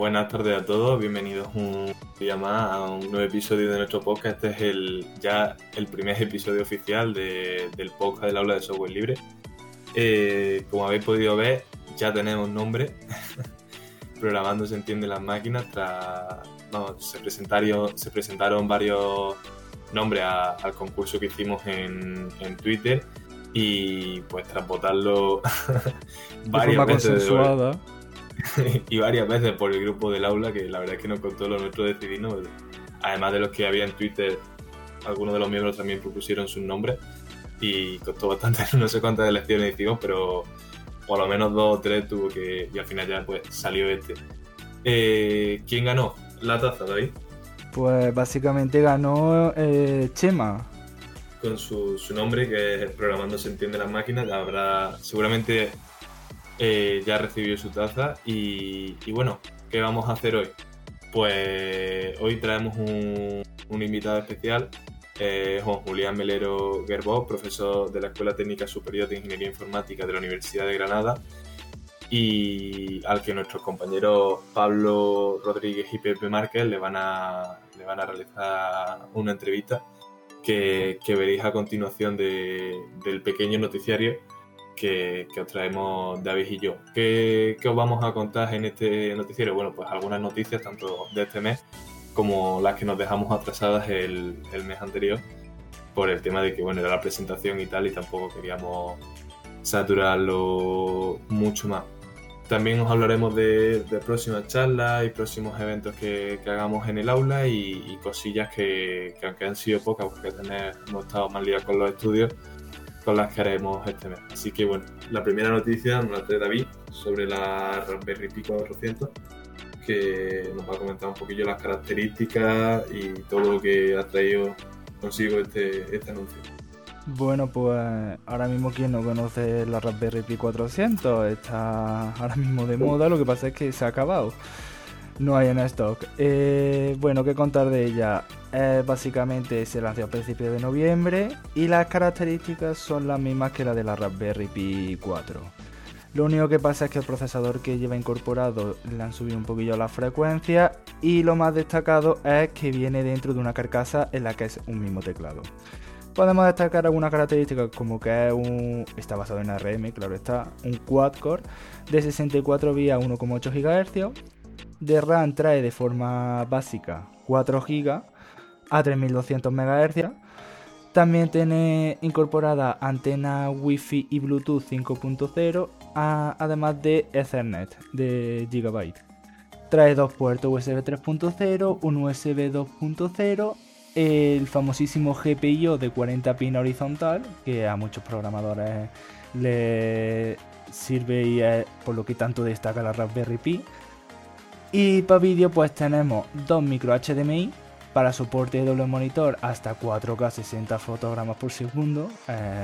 buenas tardes a todos, bienvenidos un día más a un nuevo episodio de nuestro podcast. Este es el, ya el primer episodio oficial del podcast del aula de software libre. Eh, como habéis podido ver, ya tenemos nombre. Programando se entiende las máquinas. se, presentaron, se presentaron varios nombres al concurso que hicimos en, Twitter y pues tras votarlo varias veces y varias veces por el grupo del aula que la verdad es que nos contó lo nuestro decidimos además de los que había en Twitter algunos de los miembros también propusieron sus nombres y costó bastante, no sé cuántas elecciones hicimos, pero por lo menos dos o tres tuvo que. Y al final ya pues salió este. Eh, ¿Quién ganó la taza, David? Pues básicamente ganó eh, Chema. Con su, nombre, que es Programando se entiende las máquinas, habrá, seguramente eh, ya recibió su taza. Y, bueno, ¿qué vamos a hacer hoy? Pues hoy traemos un, invitado especial eh, Juan Julián Melero Gerbó, profesor de la Escuela Técnica Superior de Ingeniería Informática de la Universidad de Granada, y al que nuestros compañeros Pablo Rodríguez y Pepe Márquez le van a, le van a realizar una entrevista que, veréis a continuación del pequeño noticiario que, os traemos David y yo. ¿Qué, ¿Qué, os vamos a contar en este noticiario? Bueno, pues algunas noticias tanto de este mes como las que nos dejamos atrasadas el, mes anterior por el tema de que bueno era la presentación y tal y tampoco queríamos saturarlo mucho más. También os hablaremos de, próximas charlas y próximos eventos que, hagamos en el aula y, cosillas que, aunque han sido pocas porque hemos estado más liados con los estudios, con las que haremos este mes. Así que bueno, la primera noticia nos la trae David sobre la Raspberry Pi 400 que nos va a comentar un poquillo las características y todo lo que ha traído consigo este, este anuncio. Bueno, pues ahora mismo quien no conoce la Raspberry Pi 400 está ahora mismo de moda, lo que pasa es que se ha acabado. No hay en stock. Eh, bueno, ¿qué contar de ella? Eh, básicamente se lanzó a principios de noviembre y las características son las mismas que las de la Raspberry Pi 4. Lo único que pasa es que el procesador que lleva incorporado le han subido un poquillo la frecuencia y lo más destacado es que viene dentro de una carcasa en la que es un mismo teclado. Podemos destacar algunas características como que es un, está basado en ARM, claro está, un quad-core de 64 vía 1,8 GHz. De RAM trae de forma básica 4 GB a 3200 MHz también tiene incorporada antena Wi-Fi y Bluetooth 5.0, además de Ethernet de Gigabyte. Trae dos puertos USB 3.0, un USB 2.0, el famosísimo GPIO de 40 pin horizontal, que a muchos programadores le sirve y es por lo que tanto destaca la Raspberry Pi. Y para vídeo pues tenemos dos micro HDMI para soporte de doble monitor hasta 4K 60 fotogramas por segundo,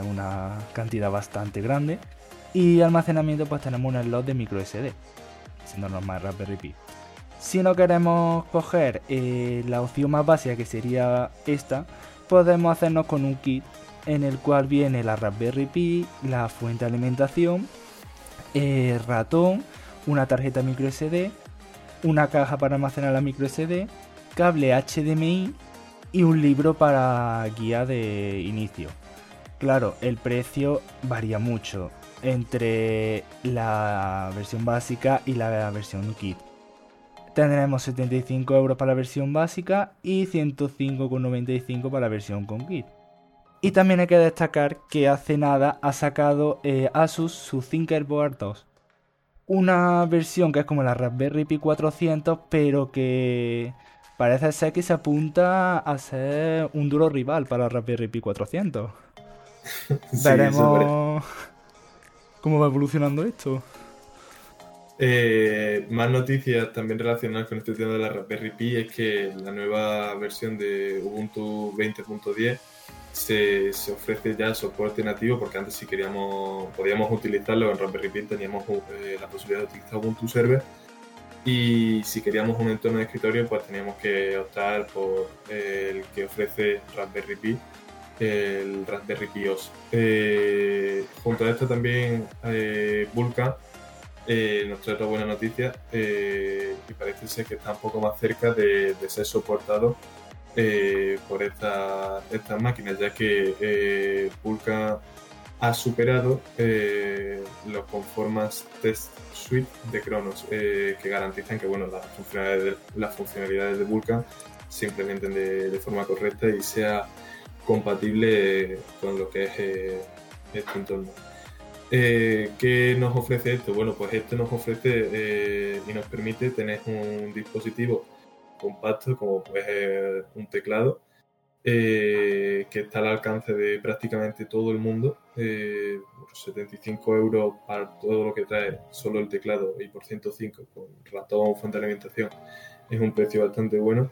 una cantidad bastante grande. Y almacenamiento pues tenemos un slot de micro SD, siendo normal Raspberry Pi. Si no queremos coger eh, la opción más básica que sería esta, podemos hacernos con un kit en el cual viene la Raspberry Pi, la fuente de alimentación, el ratón, una tarjeta micro SD, una caja para almacenar la micro SD cable HDMI y un libro para guía de inicio. Claro, el precio varía mucho entre la versión básica y la versión kit. Tendremos 75 euros para la versión básica y 105,95 para la versión con kit. Y también hay que destacar que hace nada ha sacado eh, Asus su Thinkerboard 2. Una versión que es como la Raspberry Pi 400, pero que parece ser que se apunta a ser un duro rival para Raspberry Pi 400. Veremos cómo va evolucionando esto. Eh, más noticias también relacionadas con este tema de la Raspberry Pi es que la nueva versión de Ubuntu 20.10 se, se, ofrece ya soporte nativo porque antes si queríamos podíamos utilizarlo en Raspberry Pi teníamos eh, la posibilidad de utilizar Ubuntu Server y si queríamos un entorno de escritorio, pues teníamos que optar por el que ofrece Raspberry Pi, el Raspberry Pi OS. Eh, junto a esto también eh, Vulkan eh, nos trae otra buena noticia eh, y parece ser que está un poco más cerca de, ser soportado eh, por estas máquinas, ya que Vulkan ha superado los conformas test suite de Kronos, que garantizan que bueno, las, funcionalidades de, las funcionalidades de se implementen de, forma correcta y sea compatible con lo que es este entorno. Eh, ¿Qué nos ofrece esto? Bueno, pues esto nos ofrece eh, y nos permite tener un dispositivo compacto como pues un teclado eh, que está al alcance de prácticamente todo el mundo. 75 euros para todo lo que trae solo el teclado y por 105 con ratón, fuente de alimentación es un precio bastante bueno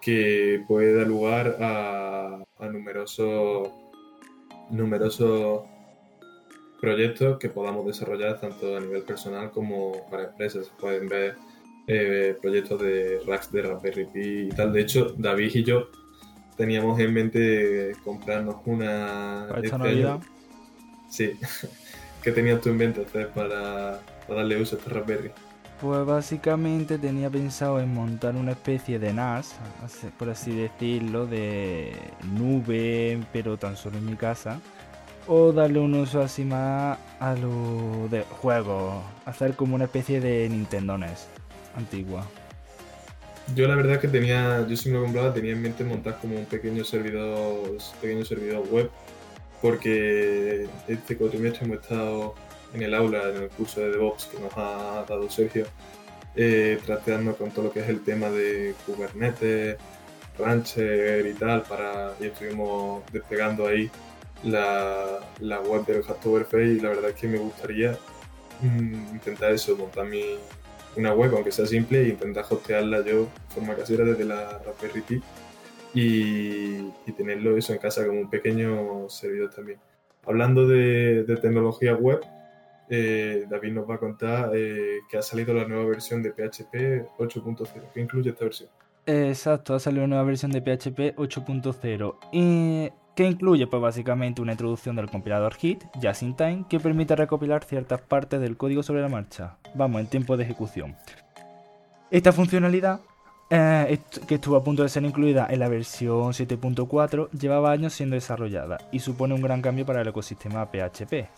que puede dar lugar a, a numerosos numerosos proyectos que podamos desarrollar tanto a nivel personal como para empresas. Pueden ver eh, proyectos de racks de Raspberry Pi y tal. De hecho, David y yo teníamos en mente comprarnos una... ¿Para esta este Sí. ¿Qué tenías tú en mente hacer para, darle uso a esta Raspberry? Pues básicamente tenía pensado en montar una especie de NAS, por así decirlo, de nube, pero tan solo en mi casa o darle un uso así más a lo de juego, hacer como una especie de Nintendo NES antigua. Yo la verdad que tenía, yo si me lo compraba tenía en mente montar como un pequeño servidor, pequeño servidor web, porque este cuatrimestre hemos estado en el aula, en el curso de DevOps que nos ha dado Sergio, eh, trateando con todo lo que es el tema de Kubernetes, Rancher y tal, para, y estuvimos desplegando ahí la, la web del Hacktoberfest y la verdad es que me gustaría mm, intentar eso, montar mi, una web, aunque sea simple, e intentar hostearla yo de forma casera desde la Raspberry Pi y, tenerlo eso en casa como un pequeño servidor también. Hablando de, de tecnología web, eh, David nos va a contar eh, que ha salido la nueva versión de PHP 8.0. ¿Qué incluye esta versión? Exacto, ha salido una nueva versión de PHP 8.0 y que incluye pues básicamente una introducción del compilador HIT, Just in Time, que permite recopilar ciertas partes del código sobre la marcha, vamos, en tiempo de ejecución. Esta funcionalidad, eh, que estuvo a punto de ser incluida en la versión 7.4, llevaba años siendo desarrollada y supone un gran cambio para el ecosistema PHP.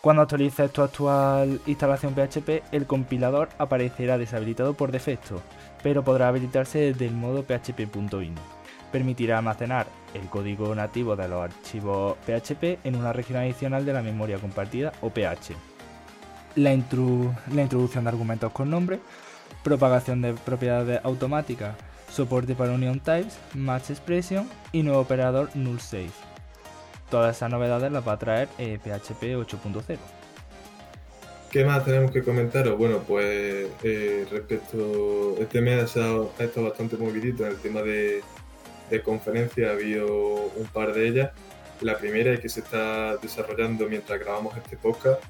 Cuando actualices tu actual instalación PHP, el compilador aparecerá deshabilitado por defecto, pero podrá habilitarse desde el modo php.in permitirá almacenar el código nativo de los archivos PHP en una región adicional de la memoria compartida o PH. La, introducción de argumentos con nombre, propagación de propiedades automáticas, soporte para union types, match expression y nuevo operador null safe. Todas esas novedades las va a traer PHP eh, 8.0. ¿Qué más tenemos que comentaros? Bueno, pues eh, respecto. Este mes ha estado, ha estado bastante movidito en el tema de, de conferencia, ha habido un par de ellas. La primera es que se está desarrollando mientras grabamos este podcast.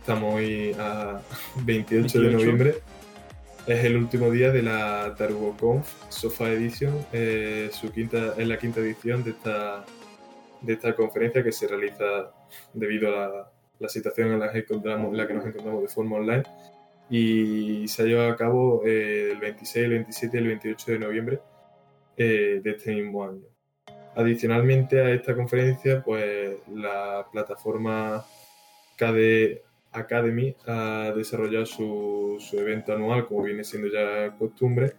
Estamos hoy a 28, de noviembre. Es el último día de la TarugoConf Sofa Edition. Eh, su quinta, es la quinta edición de esta, de esta conferencia que se realiza debido a la, situación en la, que encontramos, la que nos encontramos de forma online. Y se ha llevado a cabo eh, el 26, el 27 y el 28 de noviembre eh, de este mismo año. Adicionalmente a esta conferencia, pues la plataforma KDE Academy ha desarrollado su, evento anual, como viene siendo ya costumbre,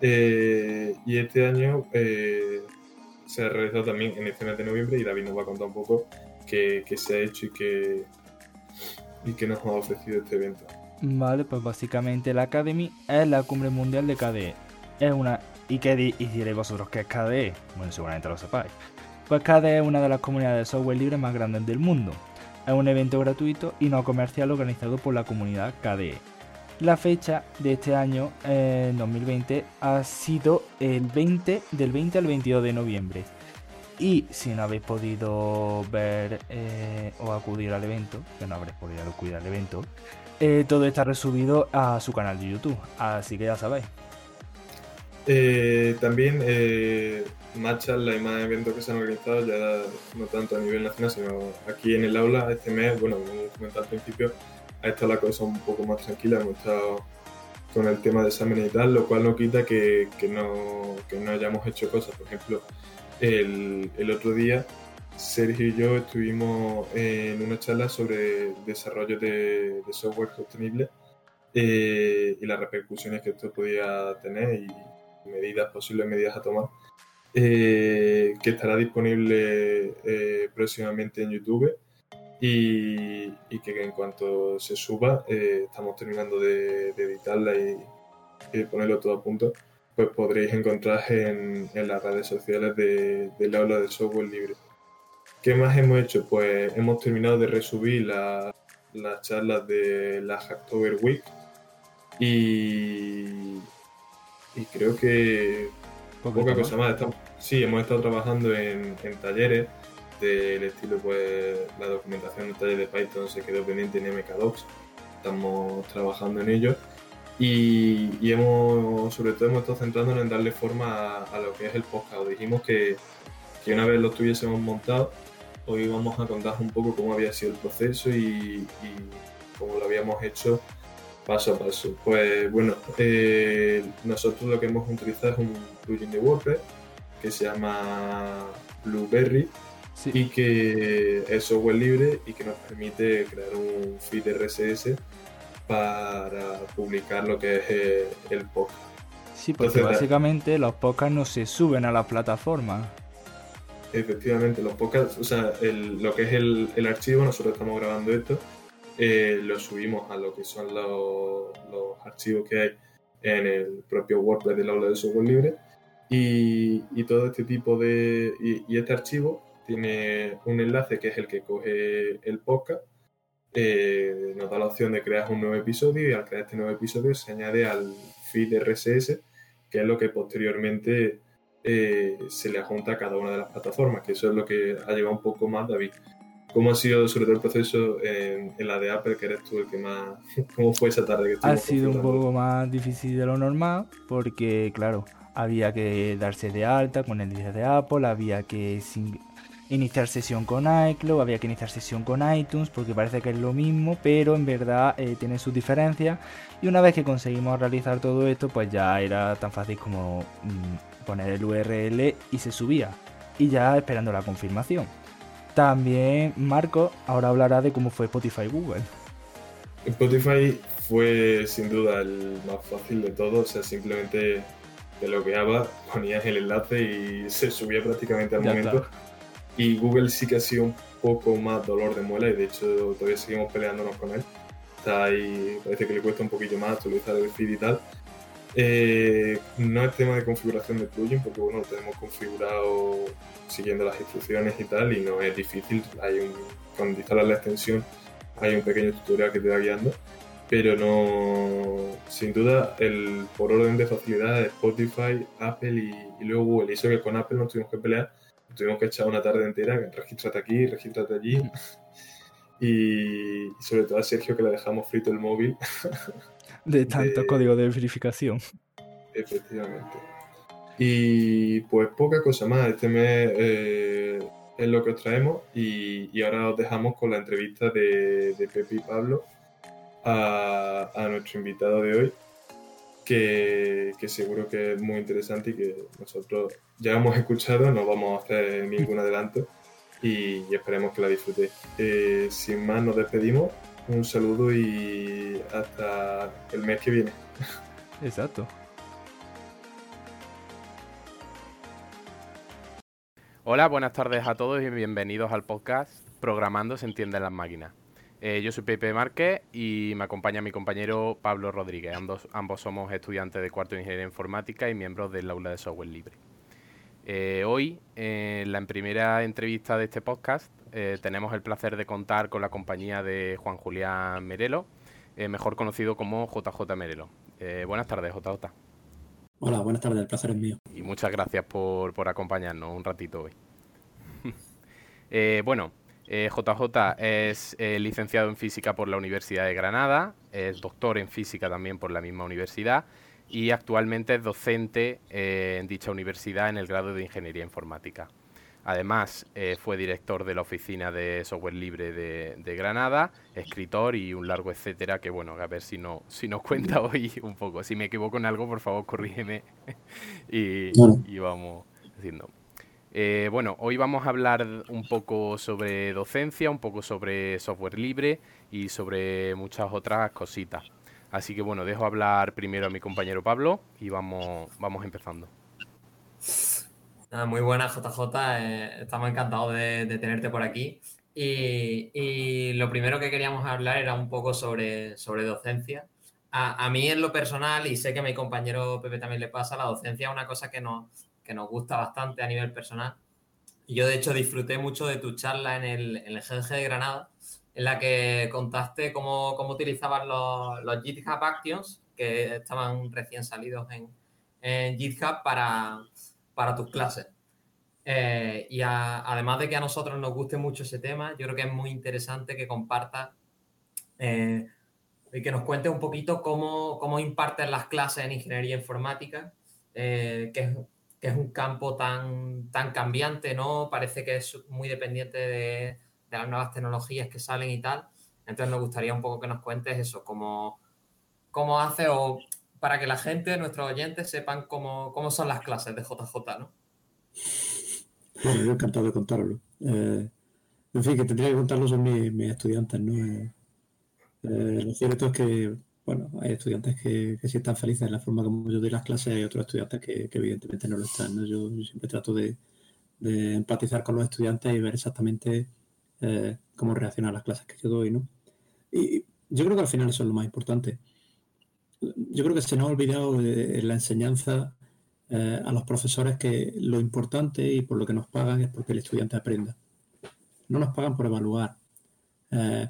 eh, y este año eh, se ha realizado también en este mes de noviembre y David nos va a contar un poco qué, se ha hecho y qué, y qué nos ha ofrecido este evento. Vale, pues básicamente la Academy es la cumbre mundial de KDE. Es una ¿Y qué diréis vosotros que es KDE? Bueno, seguramente lo sepáis. Pues KDE es una de las comunidades de software libre más grandes del mundo. Es un evento gratuito y no comercial organizado por la comunidad KDE. La fecha de este año, en 2020, ha sido el 20, del 20 al 22 de noviembre. Y si no habéis podido ver eh, o acudir al evento, que no habréis podido acudir al evento, eh, todo está resubido a su canal de YouTube. Así que ya sabéis. Eh, también eh, marchas las más eventos que se han organizado, ya no tanto a nivel nacional, sino aquí en el aula este mes, bueno, como comenté al principio, ha estado la cosa un poco más tranquila, hemos estado con el tema de exámenes y tal, lo cual no quita que, no, no hayamos hecho cosas. Por ejemplo, el, otro día Sergio y yo estuvimos en una charla sobre desarrollo de, software sostenible eh, y las repercusiones que esto podía tener y medidas, posibles medidas a tomar. Eh, que estará disponible eh, próximamente en YouTube y, que en cuanto se suba, eh, estamos terminando de, editarla y, ponerlo todo a punto, pues podréis encontrar en, las redes sociales de, del aula de software libre. ¿Qué más hemos hecho? Pues hemos terminado de resubir las charlas de la Hacktober Week y, y creo que poca cosa más. sí, hemos estado trabajando en, talleres del estilo, pues la documentación del taller de Python se quedó pendiente en MKDocs. Estamos trabajando en ello. Y, hemos, sobre todo, hemos estado centrándonos en darle forma a, lo que es el podcast. Dijimos que, que, una vez lo tuviésemos montado, hoy vamos a contar un poco cómo había sido el proceso y, y cómo lo habíamos hecho Paso a paso. Pues bueno, eh, nosotros lo que hemos utilizado es un plugin de WordPress que se llama Blueberry y que es software libre y que nos permite crear un feed RSS para publicar lo que es eh, el podcast. Sí, porque básicamente los podcasts no se suben a la plataforma. Efectivamente, los podcasts, o sea, lo que es el, el archivo, nosotros estamos grabando esto eh, lo subimos a lo que son los, archivos que hay en el propio WordPress del aula de software libre y, todo este tipo de... Y, este archivo tiene un enlace que es el que coge el podcast, eh, nos da la opción de crear un nuevo episodio y al crear este nuevo episodio se añade al feed RSS, que es lo que posteriormente eh, se le adjunta a cada una de las plataformas, que eso es lo que ha llevado un poco más David. ¿Cómo ha sido sobre todo el proceso en, la de Apple, que eres tú el que más... ¿Cómo fue esa tarde que Ha sido un poco más difícil de lo normal, porque claro, había que darse de alta con el día de Apple, había que iniciar sesión con iCloud, había que iniciar sesión con iTunes, porque parece que es lo mismo, pero en verdad eh, tiene sus diferencias. Y una vez que conseguimos realizar todo esto, pues ya era tan fácil como mm, poner el URL y se subía. Y ya esperando la confirmación. También Marco ahora hablará de cómo fue Spotify Google. Spotify fue sin duda el más fácil de todos, o sea, simplemente te logueaba, ponías el enlace y se subía prácticamente al momento. Y Google sí que ha sido un poco más dolor de muela y de hecho todavía seguimos peleándonos con él. Está ahí, parece que le cuesta un poquito más actualizar el feed y tal. Eh, no es tema de configuración de plugin porque bueno, lo tenemos configurado siguiendo las instrucciones y tal y no es difícil. Hay un, cuando instalas la extensión hay un pequeño tutorial que te va guiando, pero no, sin duda, el por orden de facilidad Spotify, Apple y, luego Google. Y eso que con Apple nos tuvimos que pelear, tuvimos que echar una tarde entera, regístrate aquí, regístrate allí. Y, sobre todo a Sergio que le dejamos frito el móvil. De tanto código de verificación. Efectivamente. Y pues poca cosa más. Este mes eh, es lo que os traemos y, ahora os dejamos con la entrevista de, de Pepe y Pablo a, nuestro invitado de hoy, que, seguro que es muy interesante y que nosotros ya hemos escuchado, no vamos a hacer ningún adelanto y, esperemos que la disfrutéis. Eh, sin más, nos despedimos. Un saludo y hasta el mes que viene. Exacto. Hola, buenas tardes a todos y bienvenidos al podcast Programando se entienden las máquinas. Eh, yo soy Pepe Márquez y me acompaña mi compañero Pablo Rodríguez. Ambos, ambos somos estudiantes de cuarto de Ingeniería Informática y miembros del aula de software libre. Eh, hoy, en la primera entrevista de este podcast, eh, tenemos el placer de contar con la compañía de Juan Julián Merelo, mejor conocido como JJ Merelo. buenas tardes, JJ. Hola, buenas tardes, el placer es mío. Y muchas gracias por, acompañarnos un ratito hoy. Eh, bueno, JJ eh, es eh, licenciado en física por la Universidad de Granada, es doctor en física también por la misma universidad y actualmente es docente en dicha universidad en el grado de Ingeniería Informática. Además, eh, fue director de la oficina de software libre de, Granada, escritor y un largo etcétera que, bueno, a ver si, no, si nos cuenta hoy un poco. Si me equivoco en algo, por favor, corrígeme y, vamos haciendo. Eh, bueno, hoy vamos a hablar un poco sobre docencia, un poco sobre software libre y sobre muchas otras cositas. Así que bueno, dejo hablar primero a mi compañero Pablo y vamos, vamos empezando muy buena, JJ. Eh, estamos encantados de, tenerte por aquí. Y, lo primero que queríamos hablar era un poco sobre, sobre docencia. A, mí en lo personal, y sé que a mi compañero Pepe también le pasa, la docencia es una cosa que nos, que nos gusta bastante a nivel personal. Yo, de hecho, disfruté mucho de tu charla en el, en el GG de Granada, en la que contaste cómo, cómo utilizabas los, los GitHub Actions, que estaban recién salidos en, en GitHub, para, para tus clases. Eh, y además de que a nosotros nos guste mucho ese tema, yo creo que es muy interesante que compartas eh, y que nos cuentes un poquito cómo, cómo impartes las clases en ingeniería informática, eh, que, es, que, es, un campo tan, tan cambiante, ¿no? Parece que es muy dependiente de, las nuevas tecnologías que salen y tal. Entonces nos gustaría un poco que nos cuentes eso, cómo, cómo hace o para que la gente, nuestros oyentes, sepan cómo, cómo son las clases de JJ, ¿no? Bueno, yo encantado de contarlo. Eh, en fin, que tendría que contarlo son mis, estudiantes, ¿no? Eh, eh, lo cierto es que, bueno, hay estudiantes que, que sí están felices en la forma como yo doy las clases, hay otros estudiantes que, evidentemente no lo están, ¿no? Yo, siempre trato de, empatizar con los estudiantes y ver exactamente cómo reaccionan las clases que yo doy, ¿no? Y yo creo que al final eso es lo más importante yo creo que se nos ha olvidado en la enseñanza eh, a los profesores que lo importante y por lo que nos pagan es porque el estudiante aprenda. No nos pagan por evaluar, eh,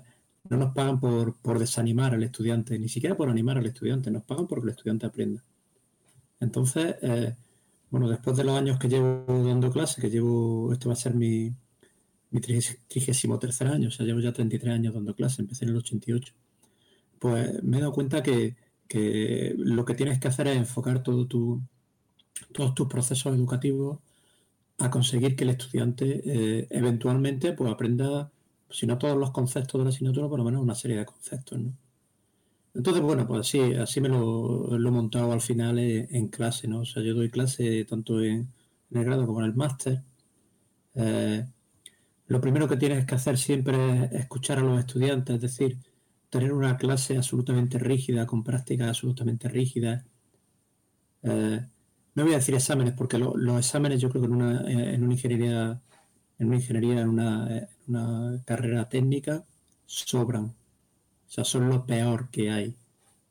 no nos pagan por, desanimar al estudiante, ni siquiera por animar al estudiante, nos pagan porque el estudiante aprenda. Entonces, eh, bueno, después de los años que llevo dando clase, que llevo, esto va a ser mi, mi 33 año, o sea, llevo ya 33 años dando clase, empecé en el 88, pues me he dado cuenta que, que lo que tienes que hacer es enfocar todo tu, todos tus procesos educativos a conseguir que el estudiante eh, eventualmente pues, aprenda, si no todos los conceptos de la asignatura, por lo menos una serie de conceptos. Entonces, bueno, pues así, así me lo, he montado al final en, clase, ¿no? O sea, yo doy clase tanto en, el grado como en el máster. Eh, lo primero que tienes que hacer siempre es escuchar a los estudiantes, es decir, tener una clase absolutamente rígida, con prácticas absolutamente rígidas. Eh, no voy a decir exámenes, porque los exámenes yo creo que en una, eh, en una ingeniería, en una ingeniería, en una, carrera técnica, sobran. O sea, son lo peor que hay.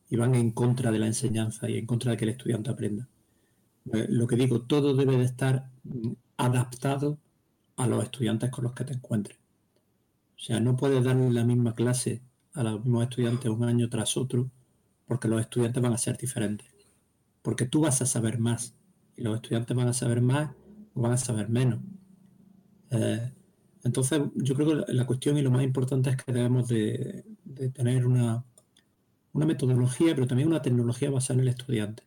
Y van en contra de la enseñanza y en contra de que el estudiante aprenda. Eh, lo que digo, todo debe de estar adaptado a los estudiantes con los que te encuentres. O sea, no puedes darle la misma clase a los mismos estudiantes un año tras otro, porque los estudiantes van a ser diferentes. Porque tú vas a saber más y los estudiantes van a saber más o van a saber menos. Eh, entonces, yo creo que la cuestión y lo más importante es que debemos de, tener una, una, metodología, pero también una tecnología basada en el estudiante.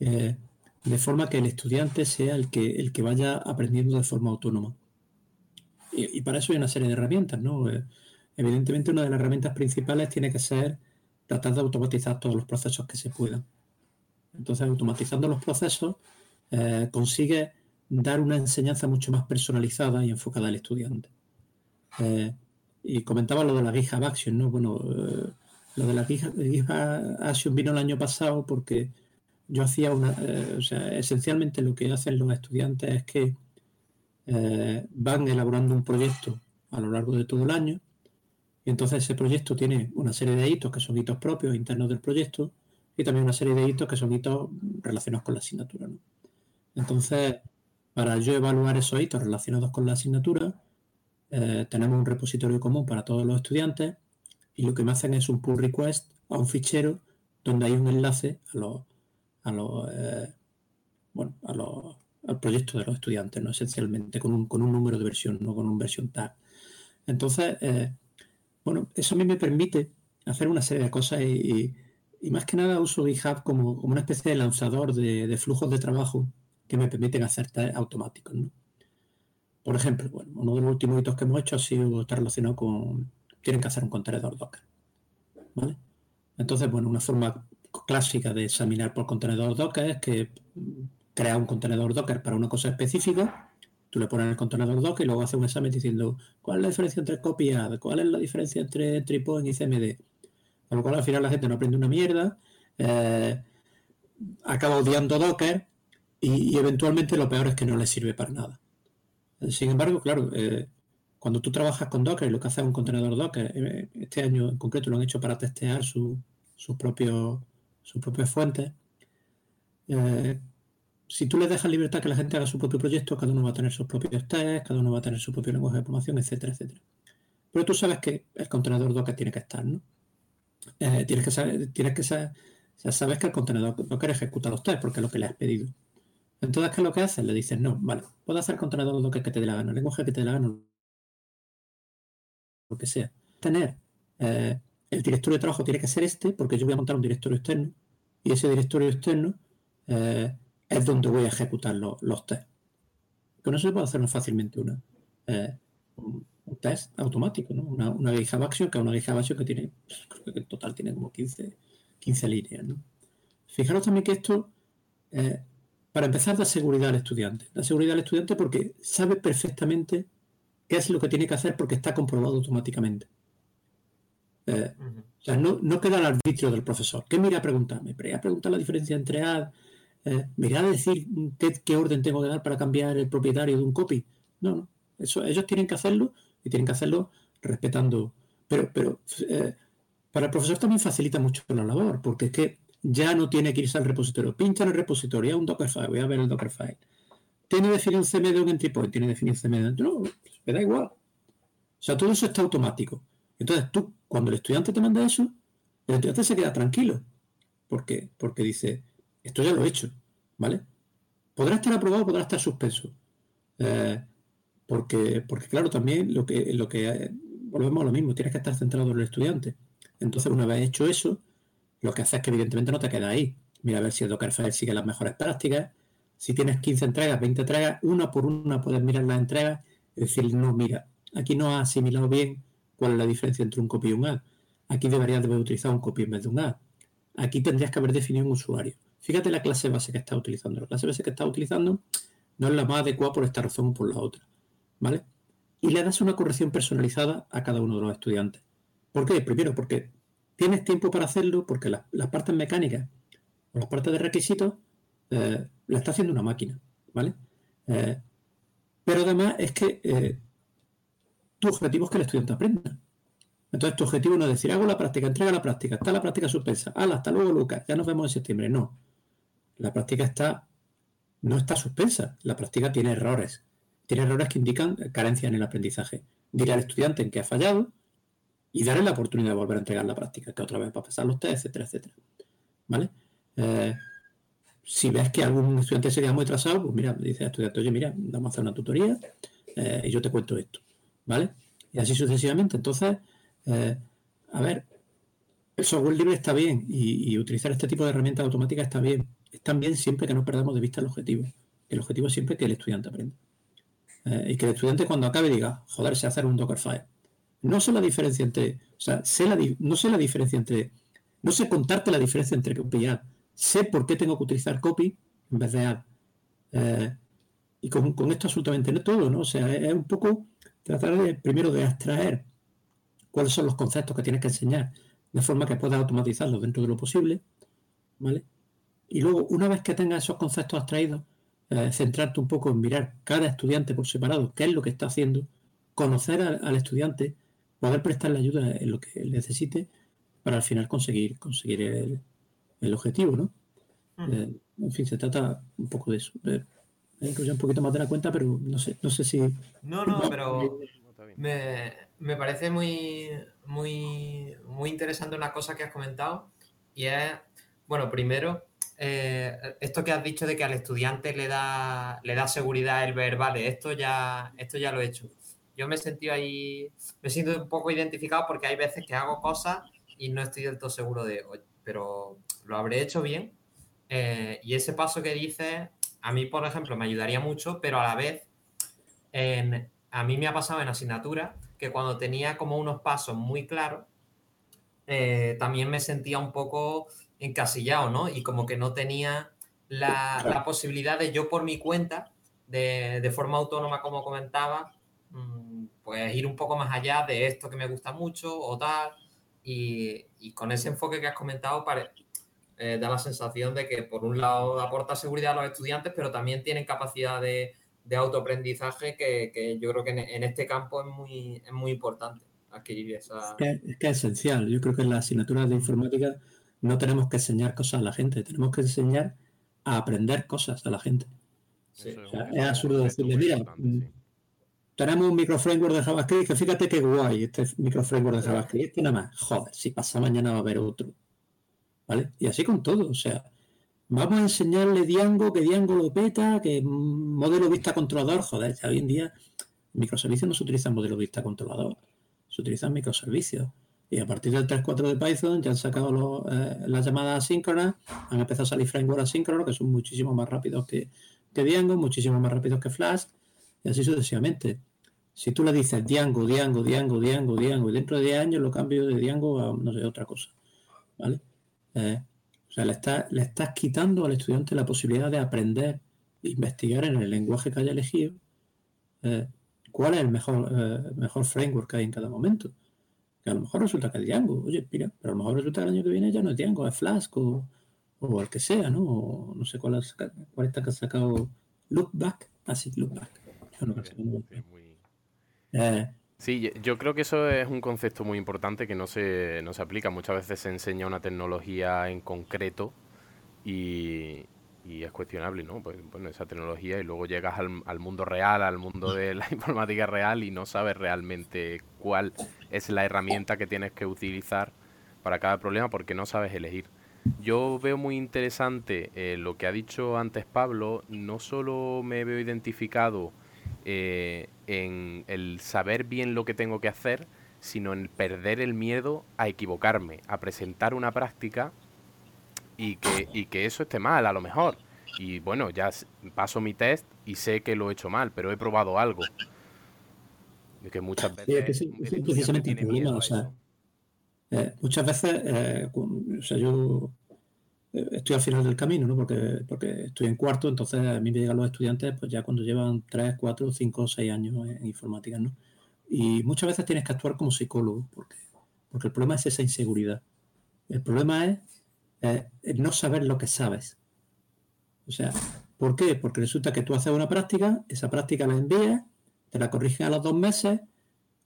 Eh, de forma que el estudiante sea el que, el que vaya aprendiendo de forma autónoma. Y, para eso hay una serie de herramientas, ¿no? Eh, Evidentemente una de las herramientas principales tiene que ser tratar de automatizar todos los procesos que se puedan. Entonces, automatizando los procesos, eh, consigue dar una enseñanza mucho más personalizada y enfocada al estudiante. Eh, y comentaba lo de la GitHub Action, ¿no? Bueno, eh, lo de la GitHub Action vino el año pasado porque yo hacía una, o sea, esencialmente lo que hacen los estudiantes es que van elaborando un proyecto a lo largo de todo el año y entonces ese proyecto tiene una serie de hitos que son hitos propios internos del proyecto y también una serie de hitos que son hitos relacionados con la asignatura. Entonces, para yo evaluar esos hitos relacionados con la asignatura, eh, tenemos un repositorio común para todos los estudiantes y lo que me hacen es un pull request a un fichero donde hay un enlace a los, a los, eh, bueno, a los, al proyecto de los estudiantes, ¿no? esencialmente, con un, con un número de versión, no con un versión tag. Entonces, eh, bueno, eso a mí me permite hacer una serie de cosas y, más que nada uso GitHub como, una especie de lanzador de, flujos de trabajo que me permiten hacer automáticos. Por ejemplo, bueno, uno de los últimos hitos que hemos hecho ha sido está relacionado con tienen que hacer un contenedor Docker. ¿Vale? Entonces, bueno, una forma clásica de examinar por contenedor Docker es que crea un contenedor Docker para una cosa específica, le pones el contenedor Docker y luego hace un examen diciendo cuál es la diferencia entre copia, cuál es la diferencia entre Tripod y CMD. Con lo cual al final la gente no aprende una mierda, eh, acaba odiando Docker y, eventualmente lo peor es que no le sirve para nada. Sin embargo, claro, eh, cuando tú trabajas con Docker y lo que haces es un contenedor Docker, eh, este año en concreto lo han hecho para testear sus propios, sus propias fuentes, si tú le dejas libertad que la gente haga su propio proyecto, cada uno va a tener sus propios tests, cada uno va a tener su propio lenguaje de programación, etcétera, etcétera. Pero tú sabes que el contenedor Docker tiene que estar, ¿no? Eh, tienes que saber, tienes que saber, sabes que el contenedor Docker ejecuta los tests porque es lo que le has pedido. Entonces, ¿qué es lo que haces? Le dices, no, vale, puedo hacer el contenedor Docker que te dé la gana, el lenguaje que te dé la gana, lo que sea. Tener eh, el directorio de trabajo tiene que ser este, porque yo voy a montar un directorio externo, y ese directorio externo eh, es donde voy a ejecutar los, los test. Que no se puede hacer fácilmente una, eh, un, test automático, ¿no? Una, una GitHub Action, que es una GitHub Action que tiene, pues, creo que en total tiene como 15, 15 líneas, ¿no? Fijaros también que esto, eh, para empezar, da seguridad al estudiante. Da seguridad al estudiante porque sabe perfectamente qué es lo que tiene que hacer porque está comprobado automáticamente. Eh, o sea, no, no, queda al arbitrio del profesor. ¿Qué mira a preguntarme? Pero a preguntar la diferencia entre A, eh, ¿me a decir qué, orden tengo que dar para cambiar el propietario de un copy? No, no. Eso, ellos tienen que hacerlo y tienen que hacerlo respetando. Pero, pero eh, para el profesor también facilita mucho la labor, porque es que ya no tiene que irse al repositorio. Pincha en el repositorio, a un Dockerfile, voy a ver el Dockerfile. ¿Tiene definido un CMD un entry point? ¿Tiene definido CMD? No, me da igual. O sea, todo eso está automático. Entonces tú, cuando el estudiante te manda eso, el estudiante se queda tranquilo. ¿Por qué? Porque dice, esto ya lo he hecho, ¿vale? Podrá estar aprobado, podrá estar suspenso. Eh, porque, porque, claro, también lo que, eh, volvemos a lo mismo, tienes que estar centrado en el estudiante. Entonces, una vez hecho eso, lo que haces es que evidentemente no te queda ahí. Mira a ver si el Dockerfile sigue las mejores prácticas. Si tienes 15 entregas, 20 entregas, una por una puedes mirar las entregas y decir, no, mira, aquí no has asimilado bien cuál es la diferencia entre un copy y un add. Aquí deberías de haber utilizado un copy en vez de un add. Aquí tendrías que haber definido un usuario. Fíjate la clase base que está utilizando. La clase base que está utilizando no es la más adecuada por esta razón o por la otra. ¿Vale? Y le das una corrección personalizada a cada uno de los estudiantes. ¿Por qué? Primero, porque tienes tiempo para hacerlo, porque las, partes mecánicas o las partes de requisitos eh, la está haciendo una máquina. ¿Vale? Eh, pero además es que eh, tu objetivo es que el estudiante aprenda. Entonces tu objetivo no es decir, hago la práctica, entrega la práctica, está la práctica suspensa, hala, hasta luego Lucas, ya nos vemos en septiembre. No, la práctica está, no está suspensa, la práctica tiene errores, tiene errores que indican carencia en el aprendizaje. Diré al estudiante en qué ha fallado y darle la oportunidad de volver a entregar la práctica, que otra vez va a pasar los test, etcétera, etcétera. ¿Vale? Eh, si ves que algún estudiante se queda muy atrasado, pues mira, dice al estudiante, oye, mira, vamos a hacer una tutoría eh, y yo te cuento esto. ¿Vale? Y así sucesivamente. Entonces, eh, a ver, el software libre está bien y, utilizar este tipo de herramientas automáticas está bien. Bien siempre que no perdamos de vista el objetivo. El objetivo es siempre que el estudiante aprenda. Eh, y que el estudiante cuando acabe diga, joder, sé hacer un Dockerfile. No sé la diferencia entre, o sea, sé la, no sé la diferencia entre, no sé contarte la diferencia entre copy y add. Sé por qué tengo que utilizar copy en vez de add. Eh, y con, esto absolutamente no todo, ¿no? O sea, es, un poco tratar de, primero de abstraer cuáles son los conceptos que tienes que enseñar de forma que puedas automatizarlos dentro de lo posible, ¿vale? Y luego, una vez que tengas esos conceptos abstraídos, eh, centrarte un poco en mirar cada estudiante por separado, qué es lo que está haciendo, conocer al, estudiante, poder prestarle ayuda en lo que necesite para al final conseguir, conseguir el, objetivo, ¿no? Mm. Eh, en fin, se trata un poco de eso. De, un poquito más de la cuenta, pero no sé, no sé si. No, no, pero me, me parece muy, muy, muy interesante una cosa que has comentado y es, bueno, primero, eh, esto que has dicho de que al estudiante le da, le da seguridad el ver, vale, esto ya, esto ya lo he hecho. Yo me he sentido ahí, me siento un poco identificado porque hay veces que hago cosas y no estoy del todo seguro de, pero lo habré hecho bien. Eh, y ese paso que dices, a mí, por ejemplo, me ayudaría mucho, pero a la vez a mí me ha pasado en asignatura que cuando tenía como unos pasos muy claros, eh, también me sentía un poco encasillado, ¿no? Y como que no tenía la, posibilidad de yo por mi cuenta, de, forma autónoma, como comentaba, mm, pues ir un poco más allá de esto que me gusta mucho o tal. Y, con ese enfoque que has comentado, eh, da la sensación de que por un lado aporta seguridad a los estudiantes, pero también tienen capacidad de, autoaprendizaje que, yo creo que en, este campo es muy, es muy importante adquirir esa... Es que, es esencial. Yo creo que en las asignaturas de informática no tenemos que enseñar cosas a la gente, tenemos que enseñar a aprender cosas a la gente. es absurdo decirle, mira, mm, tenemos un microframework de JavaScript que fíjate qué guay este microframework de JavaScript. Este nada más, joder, si pasa mañana va a haber otro. ¿Vale? Y así con todo, o sea, vamos a enseñarle Django, que Django lo peta, que modelo vista controlador, joder, ya hoy en día microservicios no se utilizan modelo vista controlador se utilizan microservicios. Y a partir del 3.4 de Python ya han sacado eh, las llamadas asíncronas, han empezado a salir frameworks asíncronos que son muchísimo más rápidos que, que Django, muchísimo más rápidos que Flash, y así sucesivamente. Si tú le dices Django, Django, Django, Django, Django, y dentro de 10 años lo cambio de Django a, no sé, otra cosa. ¿Vale? Eh, o sea, le, está, le estás quitando al estudiante la posibilidad de aprender, investigar en el lenguaje que haya elegido, eh, cuál es el mejor, mejor framework que hay en cada momento. Que a lo mejor resulta que es Django, oye, mira, pero a lo mejor resulta que el año que viene ya no es Django, es Flask o, o el que sea, ¿no? no sé cuál, es, cuál está que ha sacado Lookback. Ah, sí, Lookback. Eh, sí, yo creo que eso es un concepto muy importante que no se, no se aplica. Muchas veces se enseña una tecnología en concreto y, y es cuestionable, ¿no? Pues bueno, esa tecnología y luego llegas al, mundo real, al mundo de la informática real y no sabes realmente cuál es la herramienta que tienes que utilizar para cada problema porque no sabes elegir. Yo veo muy interesante eh, lo que ha dicho antes Pablo, no solo me veo identificado eh, en el saber bien lo que tengo que hacer, sino en perder el miedo a equivocarme, a presentar una práctica y que, y que eso esté mal a lo mejor. Y bueno, ya paso mi test y sé que lo he hecho mal, pero he probado algo. De que muchas veces... Sí, es, precisamente el problema, o sea, eh, muchas veces, eh, o sea, yo eh, estoy al final del camino, ¿no? Porque, porque estoy en cuarto, entonces a mí me llegan los estudiantes pues ya cuando llevan 3, 4, 5, 6 años en informática, ¿no? Y muchas veces tienes que actuar como psicólogo, porque, porque el problema es esa inseguridad. El problema es no saber lo que sabes. O sea, ¿por qué? Porque resulta que tú haces una práctica, esa práctica la envías, te la corrigen a los dos meses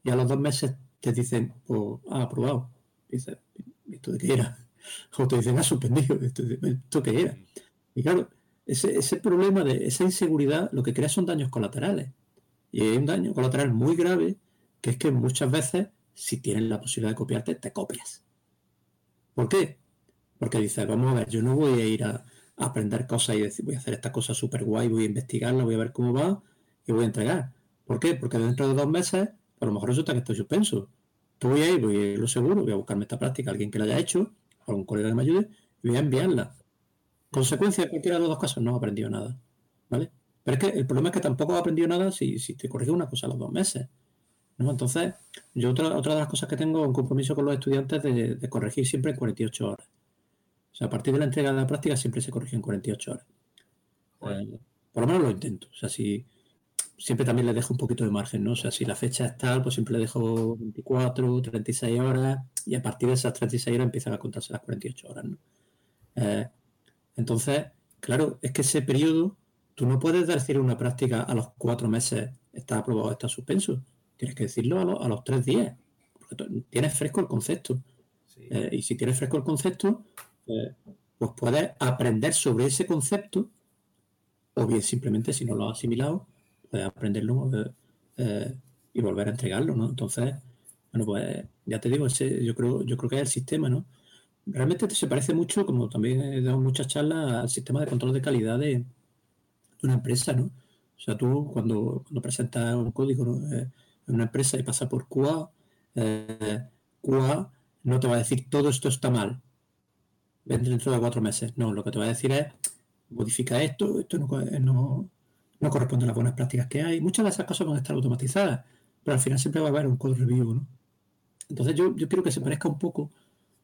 y a los dos meses te dicen, pues, ha aprobado. Dices, ¿esto de qué era? O te dicen, ha suspendido. ¿Esto, qué era? Y claro, ese, ese problema de esa inseguridad lo que crea son daños colaterales. Y hay un daño colateral muy grave, que es que muchas veces, si tienes la posibilidad de copiarte, te copias. ¿Por qué? Porque dices, vamos a ver, yo no voy a ir a, aprender cosas y decir, voy a hacer esta cosa súper guay, voy a investigarla, voy a ver cómo va y voy a entregar. ¿Por qué? Porque dentro de dos meses, a lo mejor resulta que estoy suspenso. Tú voy a ir, voy a ir lo seguro, voy a buscarme esta práctica, alguien que la haya hecho, algún colega que me ayude, y voy a enviarla. Consecuencia de cualquiera de los dos casos, no he aprendido nada. ¿Vale? Pero es que el problema es que tampoco he aprendido nada si, te corriges una cosa a los dos meses. Entonces, yo otra, otra de las cosas que tengo un compromiso con los estudiantes de, de corregir siempre en 48 horas a partir de la entrega de la práctica siempre se corrige en 48 horas. Eh, por lo menos lo intento. O sea, si siempre también le dejo un poquito de margen, ¿no? O sea, si la fecha es tal, pues siempre le dejo 24, 36 horas y a partir de esas 36 horas empiezan a contarse las 48 horas, ¿no? Eh, entonces, claro, es que ese periodo, tú no puedes decir una práctica a los cuatro meses está aprobado, está suspenso. Tienes que decirlo a, los tres días, porque tienes fresco el concepto. Eh, y si tienes fresco el concepto, pues puedes aprender sobre ese concepto, o bien simplemente si no lo has asimilado, puedes aprenderlo eh, eh, y volver a entregarlo, ¿no? Entonces, bueno, pues ya te digo, ese, yo creo, yo creo que es el sistema, ¿no? Realmente se parece mucho, como también he dado muchas charlas, al sistema de control de calidad de, una empresa, ¿no? O sea, tú cuando, cuando presentas un código eh, en una empresa y pasa por QA, QA no te va a decir todo esto está mal, dentro de cuatro meses. No, lo que te voy a decir es, modifica esto, esto no, no corresponde a las buenas prácticas que hay. Muchas de esas cosas van a estar automatizadas, pero al final siempre va a haber un code review, ¿no? Entonces yo, yo quiero que se parezca un poco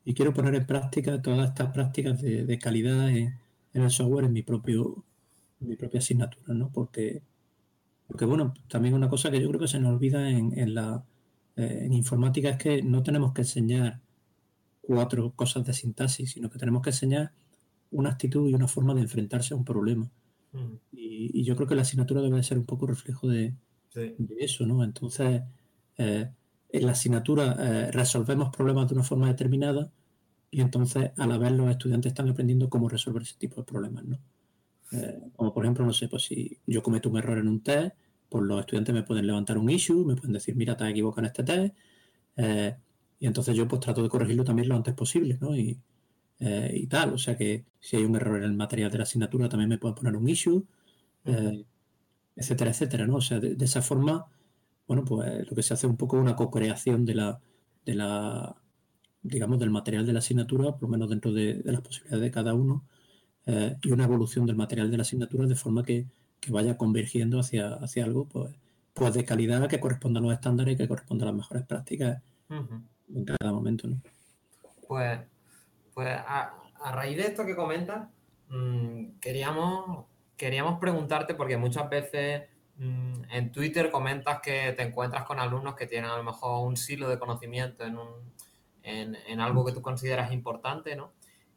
y quiero poner en práctica todas estas prácticas de, calidad en, el software en mi propio mi propia asignatura, ¿no? Porque, porque bueno, también una cosa que yo creo que se nos olvida en, en la eh, en informática es que no tenemos que enseñar cuatro cosas de sintaxis, sino que tenemos que enseñar una actitud y una forma de enfrentarse a un problema. Mm. Y, yo creo que la asignatura debe ser un poco reflejo de, eso, ¿no? Entonces, eh, en la asignatura eh, resolvemos problemas de una forma determinada y entonces a la vez los estudiantes están aprendiendo cómo resolver ese tipo de problemas, ¿no? Eh, como por ejemplo, no sé, pues si yo cometo un error en un test, pues los estudiantes me pueden levantar un issue, me pueden decir, mira, te has equivocado en este test, y entonces yo pues trato de corregirlo también lo antes posible, ¿no? Y, eh, y tal. O sea que si hay un error en el material de la asignatura también me puedo poner un issue, eh, etcétera, etcétera, ¿no? O sea, de, esa forma, bueno, pues lo que se hace es un poco una co-creación de la, de la, digamos, del material de la asignatura, por lo menos dentro de, las posibilidades de cada uno, eh, y una evolución del material de la asignatura de forma que, vaya convergiendo hacia, hacia algo, pues, pues de calidad que corresponda a los estándares y que corresponda a las mejores prácticas en cada momento, ¿no? Pues pues a, raíz de esto que comentas, mm, queríamos, queríamos preguntarte, porque muchas veces mm, en Twitter comentas que te encuentras con alumnos que tienen a lo mejor un silo de conocimiento en, un, en, algo que tú consideras importante, ¿no?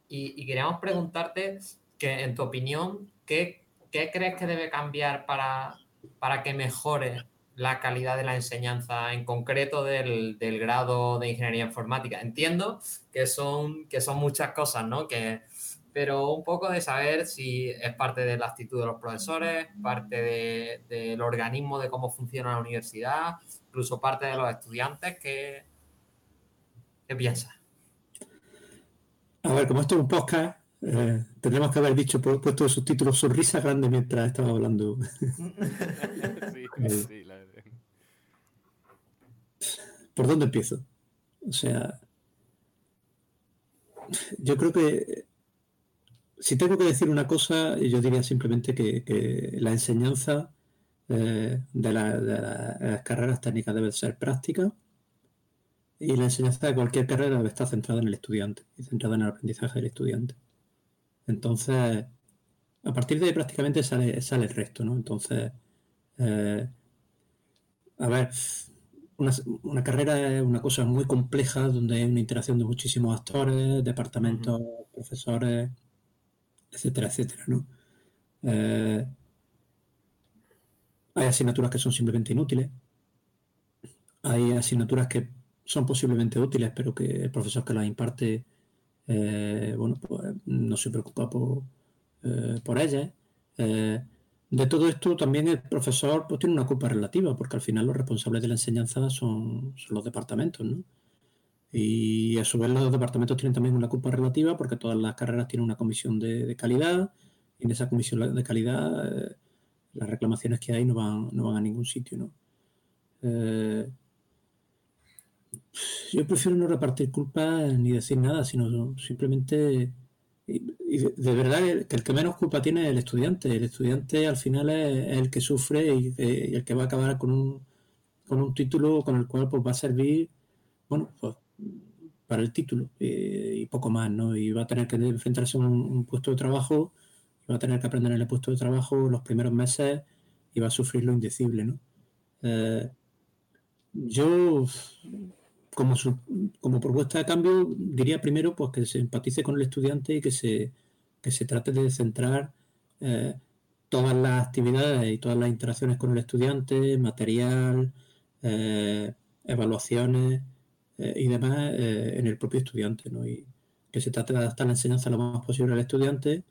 Y, queríamos preguntarte que, en tu opinión, ¿qué, crees que debe cambiar para, para que mejore la calidad de la enseñanza en concreto del, grado de ingeniería informática. Entiendo que son, que son muchas cosas, ¿no? Que, pero un poco de saber si es parte de la actitud de los profesores, parte del organismo de cómo funciona la universidad, incluso parte de los estudiantes. ¿Qué, qué piensas? A ver, como esto es un podcast, eh, tendremos que haber dicho, puesto el subtítulo sonrisa grande mientras estaba hablando. sí, sí, la ¿Por dónde empiezo? O sea, yo creo que si tengo que decir una cosa, yo diría simplemente que, la enseñanza eh, de, las carreras técnicas debe ser práctica y la enseñanza de cualquier carrera debe estar centrada en el estudiante y centrada en el aprendizaje del estudiante. Entonces, a partir de ahí prácticamente sale, sale el resto, ¿no? Entonces, eh, a ver, una, carrera es una cosa muy compleja donde hay una interacción de muchísimos actores, departamentos, profesores, etcétera, etcétera, ¿no? Eh, hay asignaturas que son simplemente inútiles. Hay asignaturas que son posiblemente útiles, pero que el profesor que las imparte, eh, bueno, pues no se preocupa por, eh, por ellas. De todo esto también el profesor pues, tiene una culpa relativa, porque al final los responsables de la enseñanza son, los departamentos, ¿no? Y a su vez los departamentos tienen también una culpa relativa porque todas las carreras tienen una comisión de, calidad y en esa comisión de calidad eh, las reclamaciones que hay no van, no van a ningún sitio, ¿no? Eh, yo prefiero no repartir culpas ni decir nada, sino simplemente y, de, verdad que el que menos culpa tiene es el estudiante. El estudiante al final es, el que sufre y, el que va a acabar con un, con un título con el cual pues, va a servir, bueno, pues para el título eh, y poco más, ¿no? Y va a tener que enfrentarse a un, puesto de trabajo, y va a tener que aprender en el puesto de trabajo los primeros meses y va a sufrir lo indecible, ¿no? Eh, yo como, como propuesta de cambio, diría primero pues, que se empatice con el estudiante y que se, se trate de centrar eh, todas las actividades y todas las interacciones con el estudiante, material, eh, evaluaciones eh, y demás en el propio estudiante. ¿no? Y que se trate de adaptar la enseñanza lo más posible al estudiante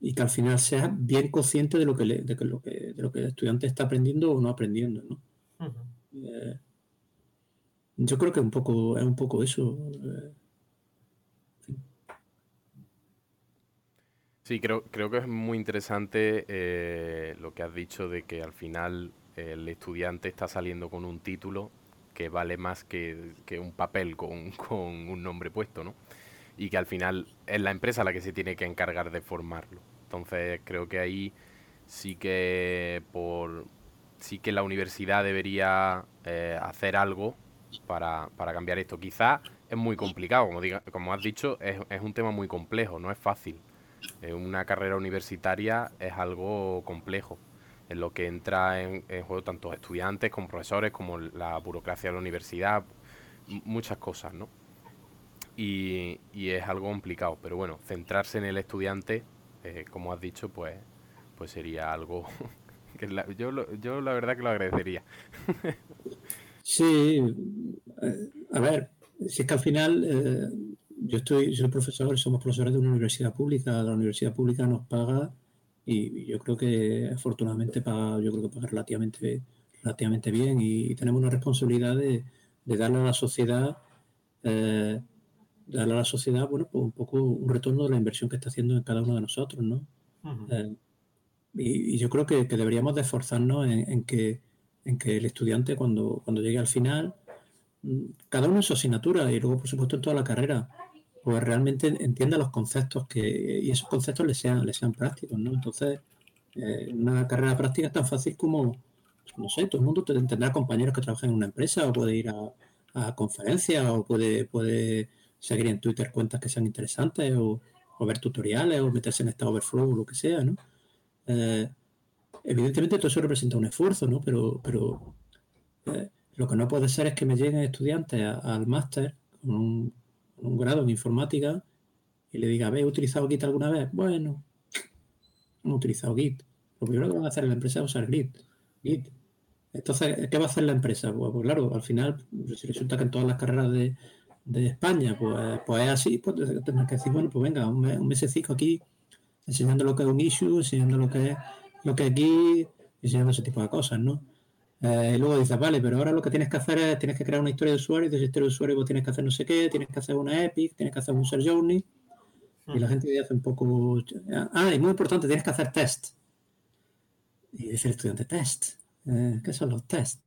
y que al final sea bien consciente de lo que, de, lo que, de lo que el estudiante está aprendiendo o no aprendiendo. ¿no? Yo creo que un poco, es un poco eso. Eh. Sí, creo, creo que es muy interesante eh, lo que has dicho de que al final el estudiante está saliendo con un título que vale más que, un papel con, con, un nombre puesto, ¿no? Y que al final es la empresa la que se tiene que encargar de formarlo. Entonces creo que ahí sí que por sí que la universidad debería eh, hacer algo para, para, cambiar esto. Quizás es muy complicado, como, diga, como has dicho, es, un tema muy complejo, no es fácil. Eh, una carrera universitaria es algo complejo, en lo que entra en, en, juego tanto estudiantes como profesores, como la burocracia de la universidad, muchas cosas, ¿no? Y, y, es algo complicado, pero bueno, centrarse en el estudiante, eh, como has dicho, pues, pues sería algo que la, yo, yo la verdad que lo agradecería. Sí, eh, a ver, si es que al final eh, yo estoy, soy profesor, somos profesores de una universidad pública, la universidad pública nos paga y yo creo que afortunadamente paga, yo creo que paga relativamente, relativamente bien y tenemos una responsabilidad de, de darle a la sociedad, eh, darle a la sociedad, bueno, pues un poco un retorno de la inversión que está haciendo en cada uno de nosotros, ¿no? Uh -huh. eh, y, y, yo creo que, que deberíamos de esforzarnos en, en, que, en que el estudiante cuando, cuando llegue al final, cada uno en su asignatura y luego, por supuesto, en toda la carrera, pues realmente entienda los conceptos que, y esos conceptos le sean, le sean prácticos, ¿no? Entonces, eh, una carrera práctica es tan fácil como, no sé, todo el mundo tendrá compañeros que trabajan en una empresa o puede ir a, a conferencias o puede, puede seguir en Twitter cuentas que sean interesantes o, ver tutoriales o meterse en Stack Overflow o lo que sea, ¿no? Eh, evidentemente todo eso representa un esfuerzo, ¿no? Pero, pero eh, lo que no puede ser es que me lleguen estudiantes al máster con un, grado en informática y le diga, ¿habéis utilizado Git alguna vez? Bueno, no he utilizado Git. Lo primero que van a hacer en la empresa es usar Git. Git. Entonces, ¿qué va a hacer la empresa? Pues, pues claro, al final, si resulta que en todas las carreras de, de España, pues, pues, es así, pues tendrás que decir, bueno, pues venga, un, mes, un mesecito aquí enseñando lo que es un issue, enseñando lo que es lo que es Git, enseñando ese tipo de cosas, ¿no? Eh, y luego dices, vale, pero ahora lo que tienes que hacer es, tienes que crear una historia de usuario, y de esa historia de usuario pues tienes que hacer no sé qué, tienes que hacer una Epic, tienes que hacer un user journey, y la gente hace un poco... Ah, y muy importante, tienes que hacer test. Y dice el estudiante, test. Eh, ¿Qué son los test?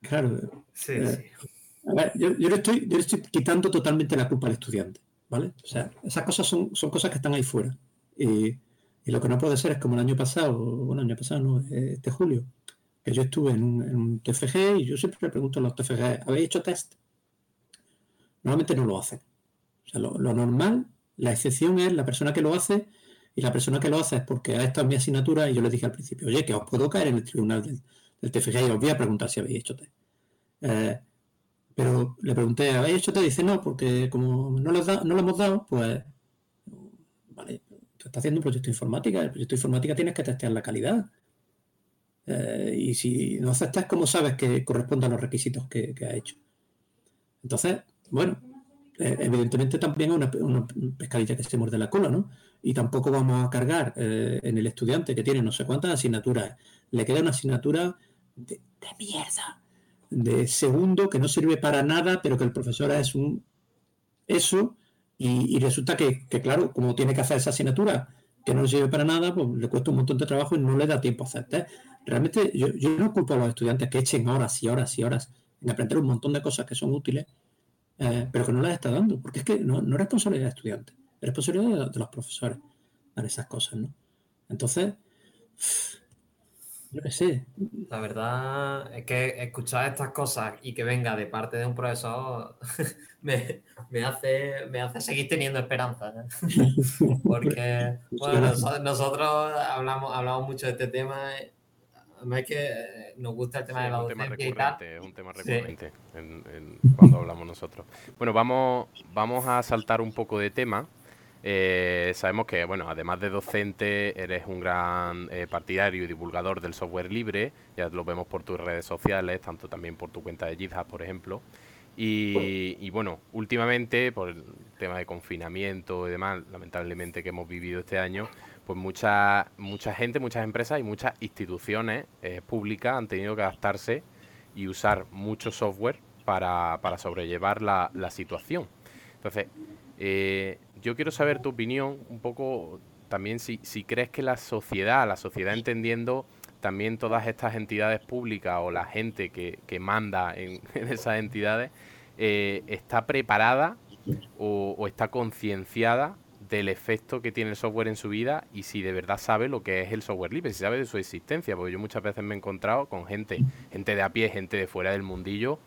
Claro. Sí, eh, sí. A ver, yo, yo, le estoy, yo le estoy quitando totalmente la culpa al estudiante, ¿vale? O sea, esas cosas son, son cosas que están ahí fuera. Y, y, lo que no puede ser es como el año pasado, bueno, el año pasado, no, este julio, que yo estuve en un, TFG y yo siempre le pregunto a los TFG, ¿habéis hecho test? Normalmente no lo hacen. O sea, lo, normal, la excepción es la persona que lo hace y la persona que lo hace es porque ha estado en mi asignatura y yo le dije al principio, oye, que os puedo caer en el tribunal del, del TFG y os voy a preguntar si habéis hecho test. Eh, pero le pregunté, ¿habéis hecho test? Dice, no, porque como no lo, da, no lo hemos dado, pues, vale, tú estás haciendo un proyecto de informática, el proyecto de informática tienes que testear la calidad. Eh, y si no aceptas, ¿cómo sabes que corresponde a los requisitos que, que ha hecho? Entonces, bueno, eh, evidentemente también una, una, pescadilla que se muerde la cola, ¿no? Y tampoco vamos a cargar eh, en el estudiante que tiene no sé cuántas asignaturas. Le queda una asignatura de mierda, de segundo, que no sirve para nada, pero que el profesor es un eso, y, resulta que, claro, como tiene que hacer esa asignatura que no sirve para nada, pues le cuesta un montón de trabajo y no le da tiempo a hacer. Realmente yo, no culpo a los estudiantes que echen horas y horas y horas en aprender un montón de cosas que son útiles, eh, pero que no las está dando, porque es que no, no es responsabilidad de estudiantes, es responsabilidad de, de, los profesores dar esas cosas, ¿no? Entonces, yo qué sé. La verdad es que escuchar estas cosas y que venga de parte de un profesor me, me, hace, me hace seguir teniendo esperanza. ¿eh? Porque, bueno, nosotros hablamos, hablamos mucho de este tema. Además es que nos gusta el tema sí, de la es un tema recurrente, Es un tema recurrente sí. en, en, cuando hablamos nosotros. Bueno, vamos, vamos a saltar un poco de tema. Eh, sabemos que, bueno, además de docente, eres un gran eh, partidario y divulgador del software libre. Ya lo vemos por tus redes sociales, tanto también por tu cuenta de GitHub, por ejemplo. Y, bueno, últimamente, por el tema de confinamiento y demás, lamentablemente que hemos vivido este año, pues mucha, mucha gente, muchas empresas y muchas instituciones eh, públicas han tenido que adaptarse y usar mucho software para, para sobrellevar la, la situación. Entonces, eh, yo quiero saber tu opinión un poco también si, si, crees que la sociedad, la sociedad entendiendo también todas estas entidades públicas o la gente que, que manda en, esas entidades, eh, está preparada o, está concienciada del efecto que tiene el software en su vida y si de verdad sabe lo que es el software libre, si sabe de su existencia, porque yo muchas veces me he encontrado con gente, gente de a pie, gente de fuera del mundillo,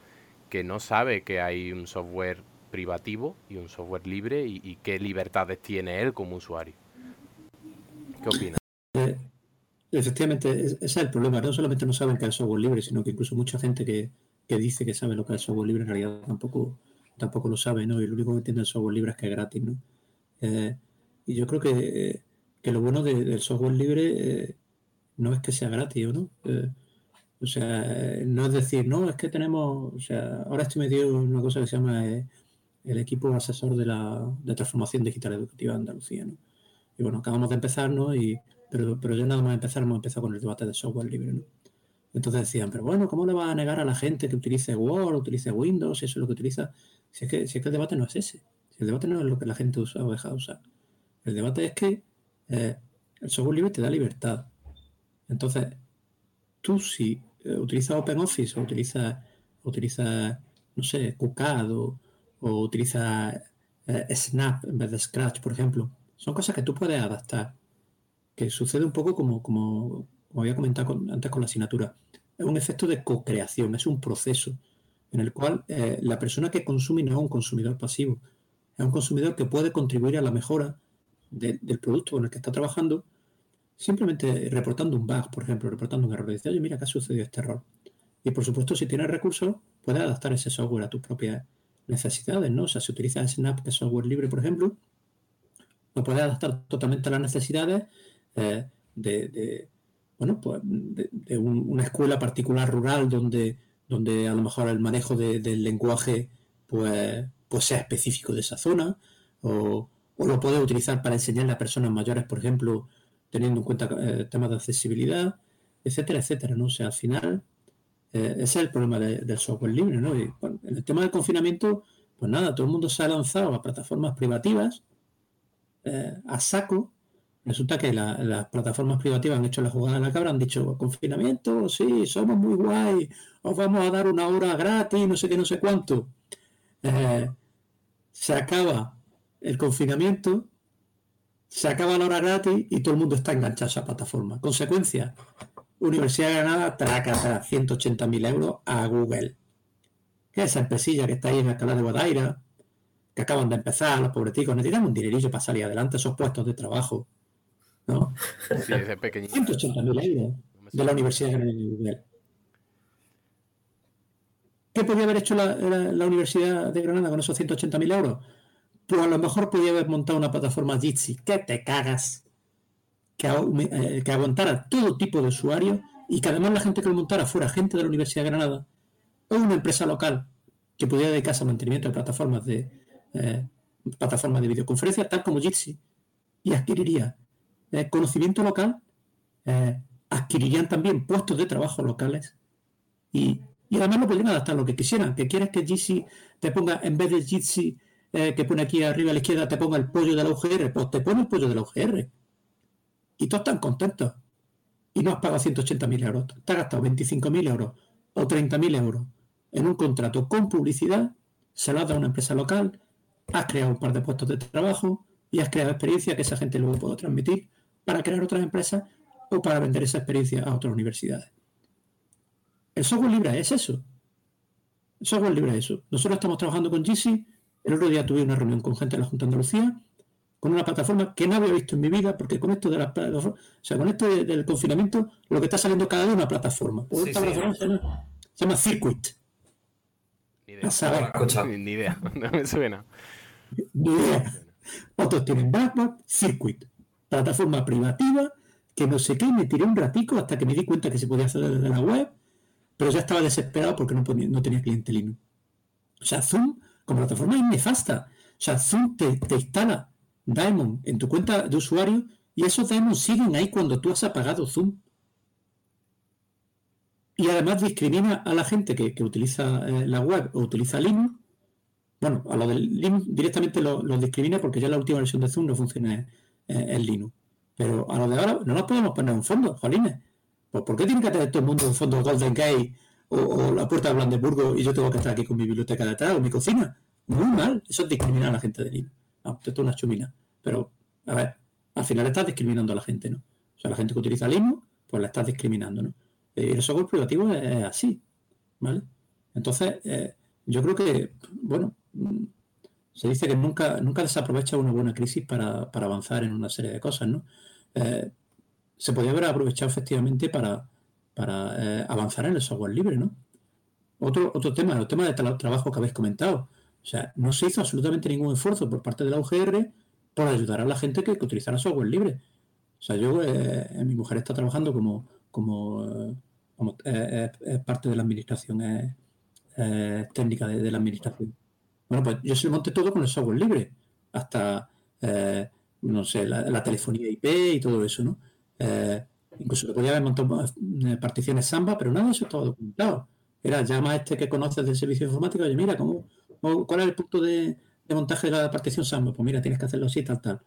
que no sabe que hay un software privativo y un software libre y, qué libertades tiene él como usuario. ¿Qué opinas? Eh, efectivamente, ese es el problema. No solamente no saben que es software libre, sino que incluso mucha gente que, dice que sabe lo que es software libre en realidad tampoco, tampoco lo sabe, ¿no? Y lo único que entiende el software libre es que es gratis, ¿no? Eh, y yo creo que, lo bueno del software libre eh, no es que sea gratis, ¿no? o sea, no es decir, no, es que tenemos, o sea, ahora estoy metido en una cosa que se llama el equipo asesor de la de transformación digital educativa de Andalucía. ¿no? Y bueno, acabamos de empezar, ¿no? Y, pero, pero ya nada más empezar hemos empezado con el debate de software libre. ¿no? Entonces decían, pero bueno, ¿cómo le va a negar a la gente que utilice Word, utilice Windows, eso es lo que utiliza? Si es que, si es que el debate no es ese. Si el debate no es lo que la gente usa o deja de usar. El debate es que eh, el software libre te da libertad. Entonces, tú si eh, utilizas OpenOffice o utilizas, utiliza, no sé, QCAD o, o utiliza eh, Snap en vez de Scratch, por ejemplo. Son cosas que tú puedes adaptar. Que sucede un poco como, como, había comentado antes con la asignatura. Es un efecto de co-creación, es un proceso en el cual eh, la persona que consume no es un consumidor pasivo, es un consumidor que puede contribuir a la mejora del producto con el que está trabajando, simplemente reportando un bug, por ejemplo, reportando un error. Dice, oye, mira, que ha sucedido este error. Y por supuesto, si tienes recursos, puedes adaptar ese software a tus propias necesidades, ¿no? O sea, si utilizas Snap, que es software libre, por ejemplo, lo puedes adaptar totalmente a las necesidades eh, de, bueno, pues de, una escuela particular rural donde, donde a lo mejor el manejo del lenguaje pues, pues sea específico de esa zona, o, lo puedes utilizar para enseñarle a personas mayores, por ejemplo, teniendo en cuenta eh, temas de accesibilidad, etcétera, etcétera, ¿no? O sea, al final eh, ese es el problema del software libre, ¿no? En el tema del confinamiento, pues nada, todo el mundo se ha lanzado a plataformas privativas a saco. Resulta que las plataformas privativas han hecho la jugada de la cabra, han dicho, confinamiento, sí, somos muy guay, os vamos a dar una hora gratis, no sé qué, no sé cuánto. Eh, se acaba el confinamiento, se acaba la hora gratis y todo el mundo está enganchado a esa plataforma. Consecuencia, Universidad de Granada traca 180.000 euros a Google. Que esa empresilla que está ahí en Alcalá de Guadaira, que acaban de empezar, los pobreticos, necesitan un dinerillo para salir adelante esos puestos de trabajo. ¿No? Sí, ese 180.000 euros de la Universidad de Granada ¿Qué podía haber hecho la, Universidad de Granada con esos 180.000 euros? Pues a lo mejor podía haber montado una plataforma Jitsi. ¿Qué te cagas? Eh, que, aguantara todo tipo de usuarios y que además la gente que lo montara fuera gente de la Universidad de Granada o una empresa local que pudiera dedicarse al mantenimiento de plataformas de eh, plataformas de videoconferencia, tal como Jitsi, y adquiriría eh, conocimiento local, adquirirían también puestos de trabajo locales y, además lo podrían adaptar lo que quisieran. Que quieres que Jitsi te ponga, en vez de Jitsi que pone aquí arriba a la izquierda, te ponga el pollo de la UGR, pues te pone el pollo de la UGR y todos están contentos. Y no has pagado 180.000 euros. Te has gastado 25.000 euros o 30.000 euros en un contrato con publicidad, se lo has dado a una empresa local, has creado un par de puestos de trabajo y has creado experiencia que esa gente luego puede transmitir para crear otras empresas o para vender esa experiencia a otras universidades. El software libre es eso. El software libre es eso. Nosotros estamos trabajando con GC. El otro día tuve una reunión con gente de la Junta de Andalucía con una plataforma que no había visto en mi vida, porque con esto de la o sea, con esto del confinamiento, lo que está saliendo cada día es una plataforma. esta plataforma se, llama, Circuit. Ni idea. Ni, idea, no me suena. Ni idea. Otros tienen Backpack, Circuit, plataforma privativa, que no sé qué, me tiré un ratico hasta que me di cuenta que se podía hacer desde la web, pero ya estaba desesperado porque no, no tenía cliente Linux. O sea, Zoom como plataforma es nefasta. O sea, Zoom te, instala Diamond en tu cuenta de usuario y esos Diamonds siguen ahí cuando tú has apagado Zoom. Y además discrimina a la gente que, utiliza eh, la web o utiliza Linux. Bueno, a lo del Linux directamente lo, discrimina porque ya la última versión de Zoom no funciona en, Linux. Pero a lo de ahora no nos podemos poner un fondo, jolines. Pues ¿por qué tiene que tener todo el mundo un fondo Golden Gate o, la puerta de Brandenburgo y yo tengo que estar aquí con mi biblioteca detrás o mi cocina? Muy mal. Eso es discriminar a la gente de Linux. No, esto es una chumina. pero, a ver, al final estás discriminando a la gente, ¿no? O sea, la gente que utiliza Linux, pues la estás discriminando, ¿no? Eh, y el software privativo es así, ¿vale? Entonces, eh, yo creo que, bueno, se dice que nunca, nunca desaprovecha una buena crisis para, avanzar en una serie de cosas, ¿no? Eh, se podría haber aprovechado efectivamente para, para avanzar en el software libre, ¿no? Otro, otro tema, el tema de trabajo que habéis comentado. O sea, no se hizo absolutamente ningún esfuerzo por parte de la UGR por ayudar a la gente que, que utilizara software libre. O sea, yo, mi mujer está trabajando como, como como, parte de la administración, técnica de, la administración. Bueno, pues yo se lo monté todo con el software libre, hasta, eh, no sé, la, telefonía IP y todo eso, ¿no? Eh, incluso le podía haber montado eh, particiones Samba, pero nada de eso estaba documentado. Era llama a este que conoces del servicio informático y mira, ¿cómo, ¿cuál es el punto de, de, montaje de la partición Samba? Pues mira, tienes que hacerlo así, tal, tal.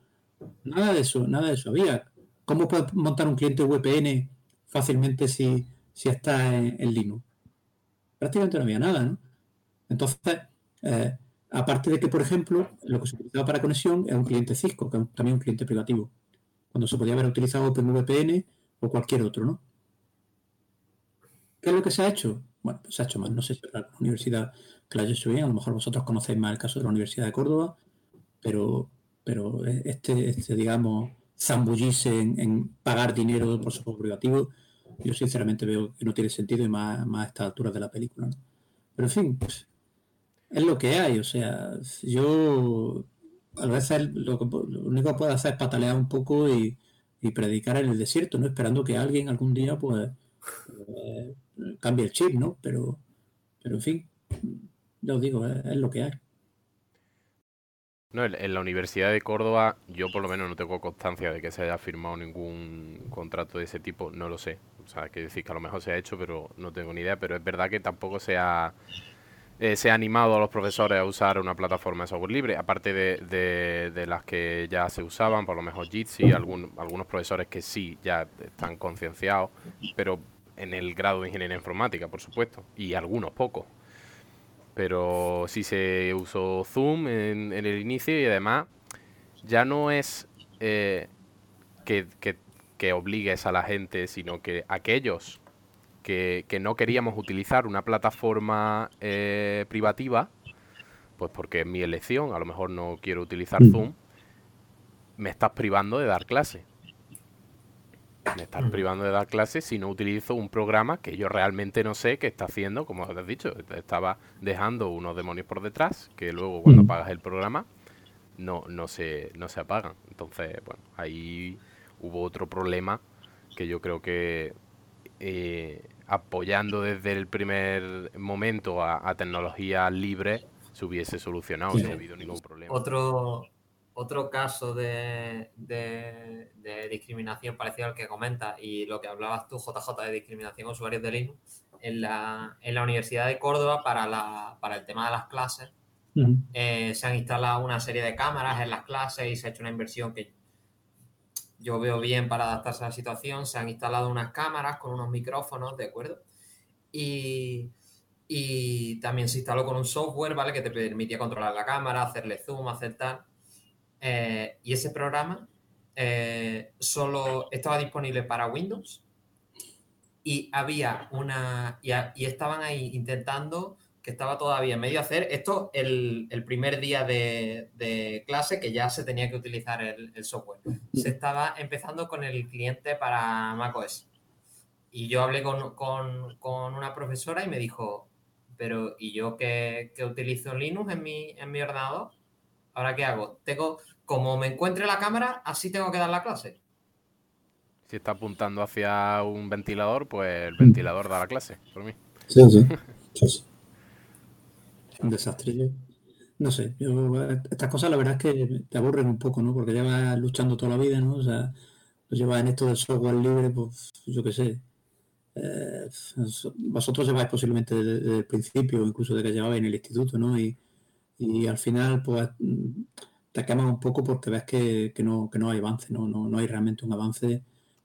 Nada de eso, nada de eso había. ¿Cómo puedes montar un cliente VPN fácilmente si, si está en, Linux. Prácticamente no había nada, ¿no? Entonces, eh, aparte de que, por ejemplo, lo que se utilizaba para conexión es un cliente Cisco, que es también un cliente privativo, cuando se podía haber utilizado OpenVPN o cualquier otro, ¿no? ¿Qué es lo que se ha hecho? Bueno, pues se ha hecho mal. No sé si la universidad que la haya hecho bien, a lo mejor vosotros conocéis más el caso de la Universidad de Córdoba, pero, pero este, este digamos, zambullirse en, pagar dinero por software privativo yo sinceramente veo que no tiene sentido y más, más a esta altura de la película. Pero en fin, pues, es lo que hay. O sea, yo a veces lo, único que puedo hacer es patalear un poco y, predicar en el desierto, ¿no? Esperando que alguien algún día pues eh, cambie el chip, ¿no? Pero, pero en fin, ya os digo, es lo que hay. No, en la Universidad de Córdoba yo por lo menos no tengo constancia de que se haya firmado ningún contrato de ese tipo, no lo sé. O sea, que decir que a lo mejor se ha hecho, pero no tengo ni idea. Pero es verdad que tampoco se ha, eh, se ha animado a los profesores a usar una plataforma de software libre, aparte de, de, las que ya se usaban, por lo mejor Jitsi, algunos profesores que sí ya están concienciados, pero en el grado de ingeniería informática, por supuesto, y algunos pocos. Pero sí se usó Zoom en, el inicio y además ya no es eh, que, que, obligues a la gente, sino que aquellos que, no queríamos utilizar una plataforma eh, privativa, pues porque es mi elección, a lo mejor no quiero utilizar Zoom, me estás privando de dar clase. Me están privando de dar clases si no utilizo un programa que yo realmente no sé qué está haciendo, como has dicho, estaba dejando unos demonios por detrás, que luego cuando apagas el programa no, no, se, no se apagan. Entonces, bueno, ahí hubo otro problema que yo creo que eh, apoyando desde el primer momento a, tecnología libre se hubiese solucionado, no ha habido ningún problema. Otro, otro caso de, discriminación parecido al que comenta y lo que hablabas tú, JJ, de discriminación a usuarios de Linux, en la, Universidad de Córdoba para, para el tema de las clases, eh, se han instalado una serie de cámaras en las clases y se ha hecho una inversión que yo veo bien para adaptarse a la situación. Se han instalado unas cámaras con unos micrófonos, ¿de acuerdo? Y, y también se instaló con un software, ¿vale? Que te permitía controlar la cámara, hacerle zoom, hacer tal. Eh, y ese programa eh, solo estaba disponible para Windows y había una y, estaban ahí intentando que estaba todavía medio hacer esto el, primer día de, clase que ya se tenía que utilizar el, software se estaba empezando con el cliente para macOS y yo hablé con, una profesora y me dijo pero y yo que, que utilizo Linux en mi, en mi ordenador ¿Ahora qué hago? Tengo, como me encuentre la cámara, así tengo que dar la clase. Si está apuntando hacia un ventilador, pues el ventilador da la clase, por mí. Sí, sí. Un desastre. no sé, estas cosas la verdad es que te aburren un poco, ¿no? Porque llevas luchando toda la vida, ¿no? O sea, llevas en esto del software libre, pues yo qué sé. Eh, vosotros lleváis posiblemente desde, el principio, incluso de que llevabais en el instituto, ¿no? Y, y al final pues te quemas un poco porque ves que, no, que no hay avance, no, no, no hay realmente un avance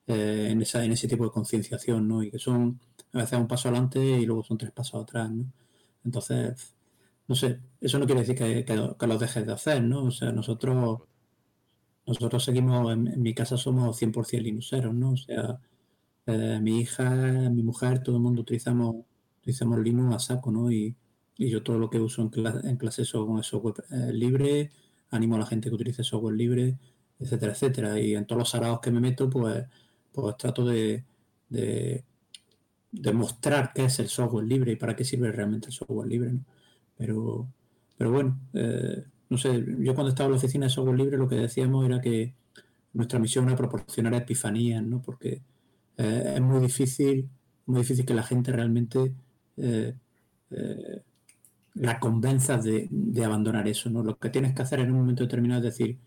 eh, en, esa, en ese tipo de concienciación, ¿no? Y que son a veces un paso adelante y luego son tres pasos atrás, ¿no? Entonces, no sé, eso no quiere decir que, que, los dejes de hacer, ¿no? O sea, nosotros nosotros seguimos, en, mi casa somos 100% linuxeros, ¿no? O sea, eh, mi hija, mi mujer, todo el mundo utilizamos, utilizamos Linux a saco, ¿no? Y, yo todo lo que uso en, clase, en clase son software eh, libre, animo a la gente que utilice software libre, etcétera, etcétera. Y en todos los arados que me meto, pues, pues trato de, de, mostrar qué es el software libre y para qué sirve realmente el software libre, ¿no? Pero, pero bueno, eh, no sé, yo cuando estaba en la oficina de software libre lo que decíamos era que nuestra misión era proporcionar epifanías, ¿no? Porque eh, es muy difícil, muy difícil que la gente realmente eh, la convenza de, abandonar eso, ¿no? Lo que tienes que hacer en un momento determinado es decir,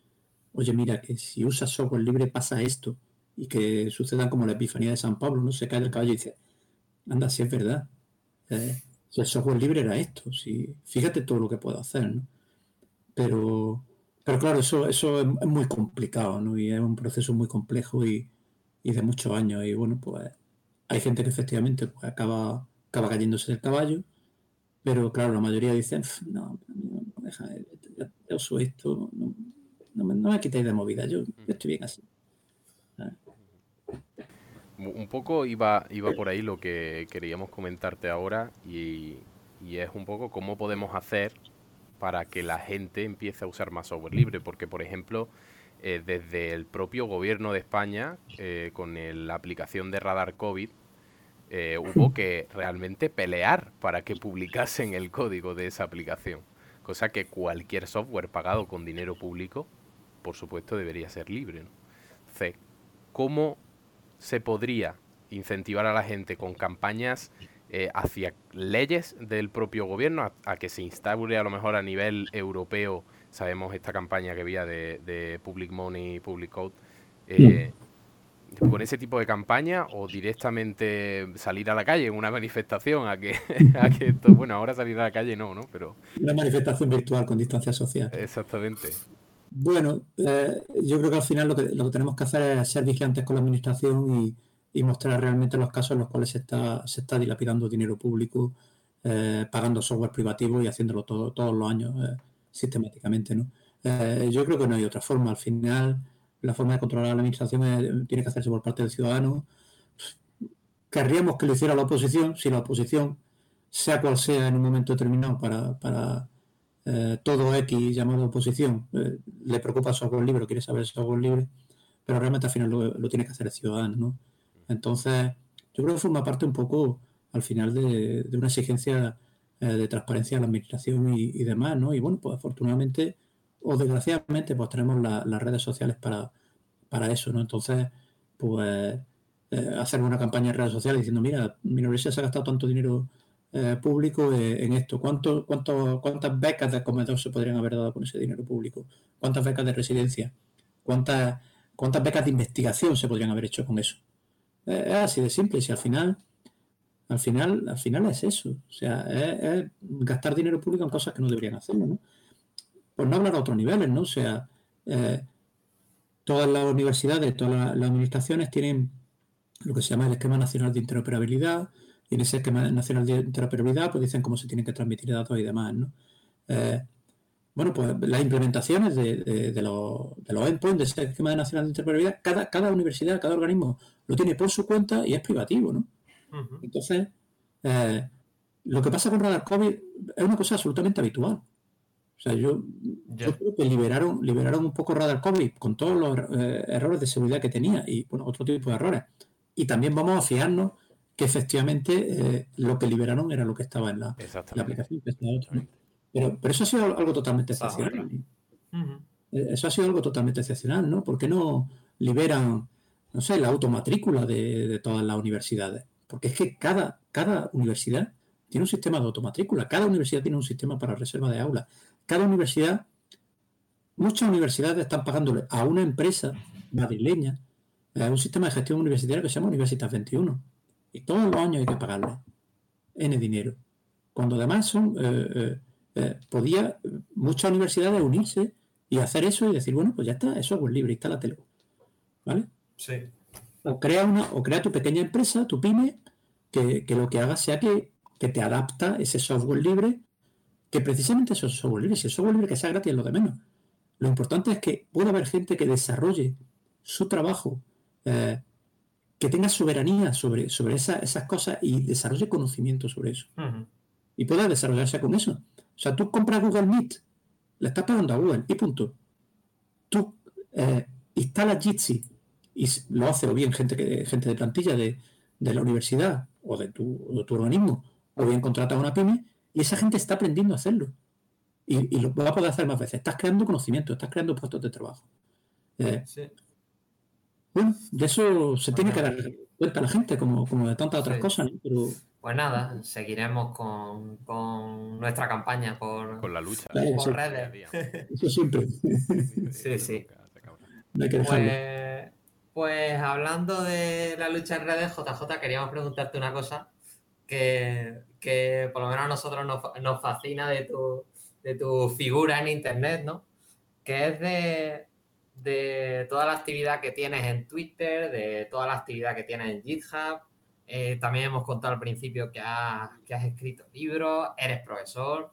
oye, mira, que si usas software libre pasa esto, y que sucedan como la epifanía de San Pablo, ¿no? Se cae del caballo y dice, anda, si es verdad. Si el software libre era esto, si, fíjate todo lo que puedo hacer, ¿no? Pero, pero claro, eso, eso es, muy complicado, ¿no? Y es un proceso muy complejo y, de muchos años. Y bueno, pues hay gente que efectivamente pues, acaba, acaba cayéndose del caballo, pero claro, la mayoría dicen, no, no, deja, yo uso esto, no, no, me, quitéis de movida, yo, estoy bien así. Un poco iba, iba por ahí lo que queríamos comentarte ahora y, y es un poco cómo podemos hacer para que la gente empiece a usar más software libre, porque por ejemplo, eh, desde el propio gobierno de España, eh, con la aplicación de Radar COVID, eh, hubo que realmente pelear para que publicasen el código de esa aplicación, cosa que cualquier software pagado con dinero público, por supuesto, debería ser libre. ¿no? ¿cómo se podría incentivar a la gente con campañas eh, hacia leyes del propio gobierno, a, que se instaure a lo mejor a nivel europeo, sabemos esta campaña que había de, Public Money, Public Code, eh, con ese tipo de campaña o directamente salir a la calle en una manifestación a que, a que esto, bueno, ahora salir a la calle no, ¿no? Pero... Una manifestación virtual con distancia social. Exactamente. Bueno, eh, yo creo que al final lo que, lo que tenemos que hacer es ser vigilantes con la administración y, y mostrar realmente los casos en los cuales se está, se está dilapidando dinero público, eh, pagando software privativo y haciéndolo todo, todos los años eh, sistemáticamente. ¿no? Yo creo que no hay otra forma. Al final, la forma de controlar a la administración tiene que hacerse por parte del ciudadano. Querríamos que lo hiciera la oposición, si la oposición, sea cual sea en un momento determinado para, para todo X llamado oposición, le preocupa el software libre, quiere saber software libre, pero realmente al final lo, tiene que hacer el ciudadano. ¿no? Entonces, yo creo que forma parte un poco al final de, una exigencia eh, de transparencia a la administración y, demás, ¿no? Y bueno, pues afortunadamente o desgraciadamente pues tenemos las redes sociales para, para eso, ¿no? Entonces, pues eh, hacer una campaña en redes sociales diciendo, mira, mi universidad se ha gastado tanto dinero eh, público en esto, ¿Cuánto, cuánto, ¿cuántas becas de comedor se podrían haber dado con ese dinero público? ¿Cuántas becas de residencia? ¿Cuántas, cuántas becas de investigación se podrían haber hecho con eso? Es así de simple. Si al final, al final, al final es eso. O sea, es, gastar dinero público en cosas que no deberían hacerlo, ¿no? Pues no hablar a otros niveles, ¿no? O sea, eh, todas las universidades, todas las, administraciones tienen lo que se llama el esquema nacional de interoperabilidad, y en ese esquema nacional de interoperabilidad pues dicen cómo se tienen que transmitir datos y demás, ¿no? Eh, bueno, pues las implementaciones de, los, de los endpoints de ese esquema nacional de interoperabilidad, cada, cada universidad, cada organismo lo tiene por su cuenta y es privativo, ¿no? Entonces, eh, lo que pasa con Radar COVID es una cosa absolutamente habitual. O sea, yo, creo que liberaron, liberaron un poco Radar COVID con todos los eh, errores de seguridad que tenía y, bueno, otro tipo de errores. Y también vamos a fiarnos que efectivamente eh, lo que liberaron era lo que estaba en la, aplicación, pero, eso ha sido algo totalmente excepcional. Eh, eso ha sido algo totalmente excepcional, ¿no? ¿Por qué no liberan, no sé, la automatrícula de, todas las universidades? Porque es que cada, cada universidad tiene un sistema de automatrícula, cada universidad tiene un sistema para reserva de aulas, cada universidad, muchas universidades están pagándole a una empresa madrileña a un sistema de gestión universitaria que se llama Universitas 21. Y todos los años hay que pagarle N dinero. Cuando además son eh, eh, eh, podía muchas universidades unirse y hacer eso y decir, bueno, pues ya está, es software libre, instálatelo. ¿Vale? Sí. O crea una, o crea tu pequeña empresa, tu pyme, que, lo que haga sea que, te adapta ese software libre, que precisamente eso es software libre, si el software libre que sea gratis es lo de menos. Lo importante es que pueda haber gente que desarrolle su trabajo, eh, que tenga soberanía sobre, sobre esas cosas y desarrolle conocimiento sobre eso. Y pueda desarrollarse con eso. O sea, tú compras Google Meet, le estás pagando a Google y punto. Tú eh, instalas Jitsi y lo hace o bien gente, que, gente de plantilla de, la universidad o de tu, tu organismo, o bien contrata a una pyme y esa gente está aprendiendo a hacerlo. Y, lo va a poder hacer más veces. Estás creando conocimiento, estás creando puestos de trabajo. Eh, bueno, de eso se tiene que dar cuenta la gente, como, como de tantas otras cosas. Pero... Pues nada, seguiremos con, con nuestra campaña por, con la lucha. por redes. Eso siempre. sí, sí. Pues, pues, hablando de la lucha en redes, JJ, queríamos preguntarte una cosa que, que por lo menos a nosotros nos, nos fascina de tu, de tu figura en Internet, ¿no? Que es de, de toda la actividad que tienes en Twitter, de toda la actividad que tienes en GitHub. Eh, también hemos contado al principio que has, que has escrito libros, eres profesor.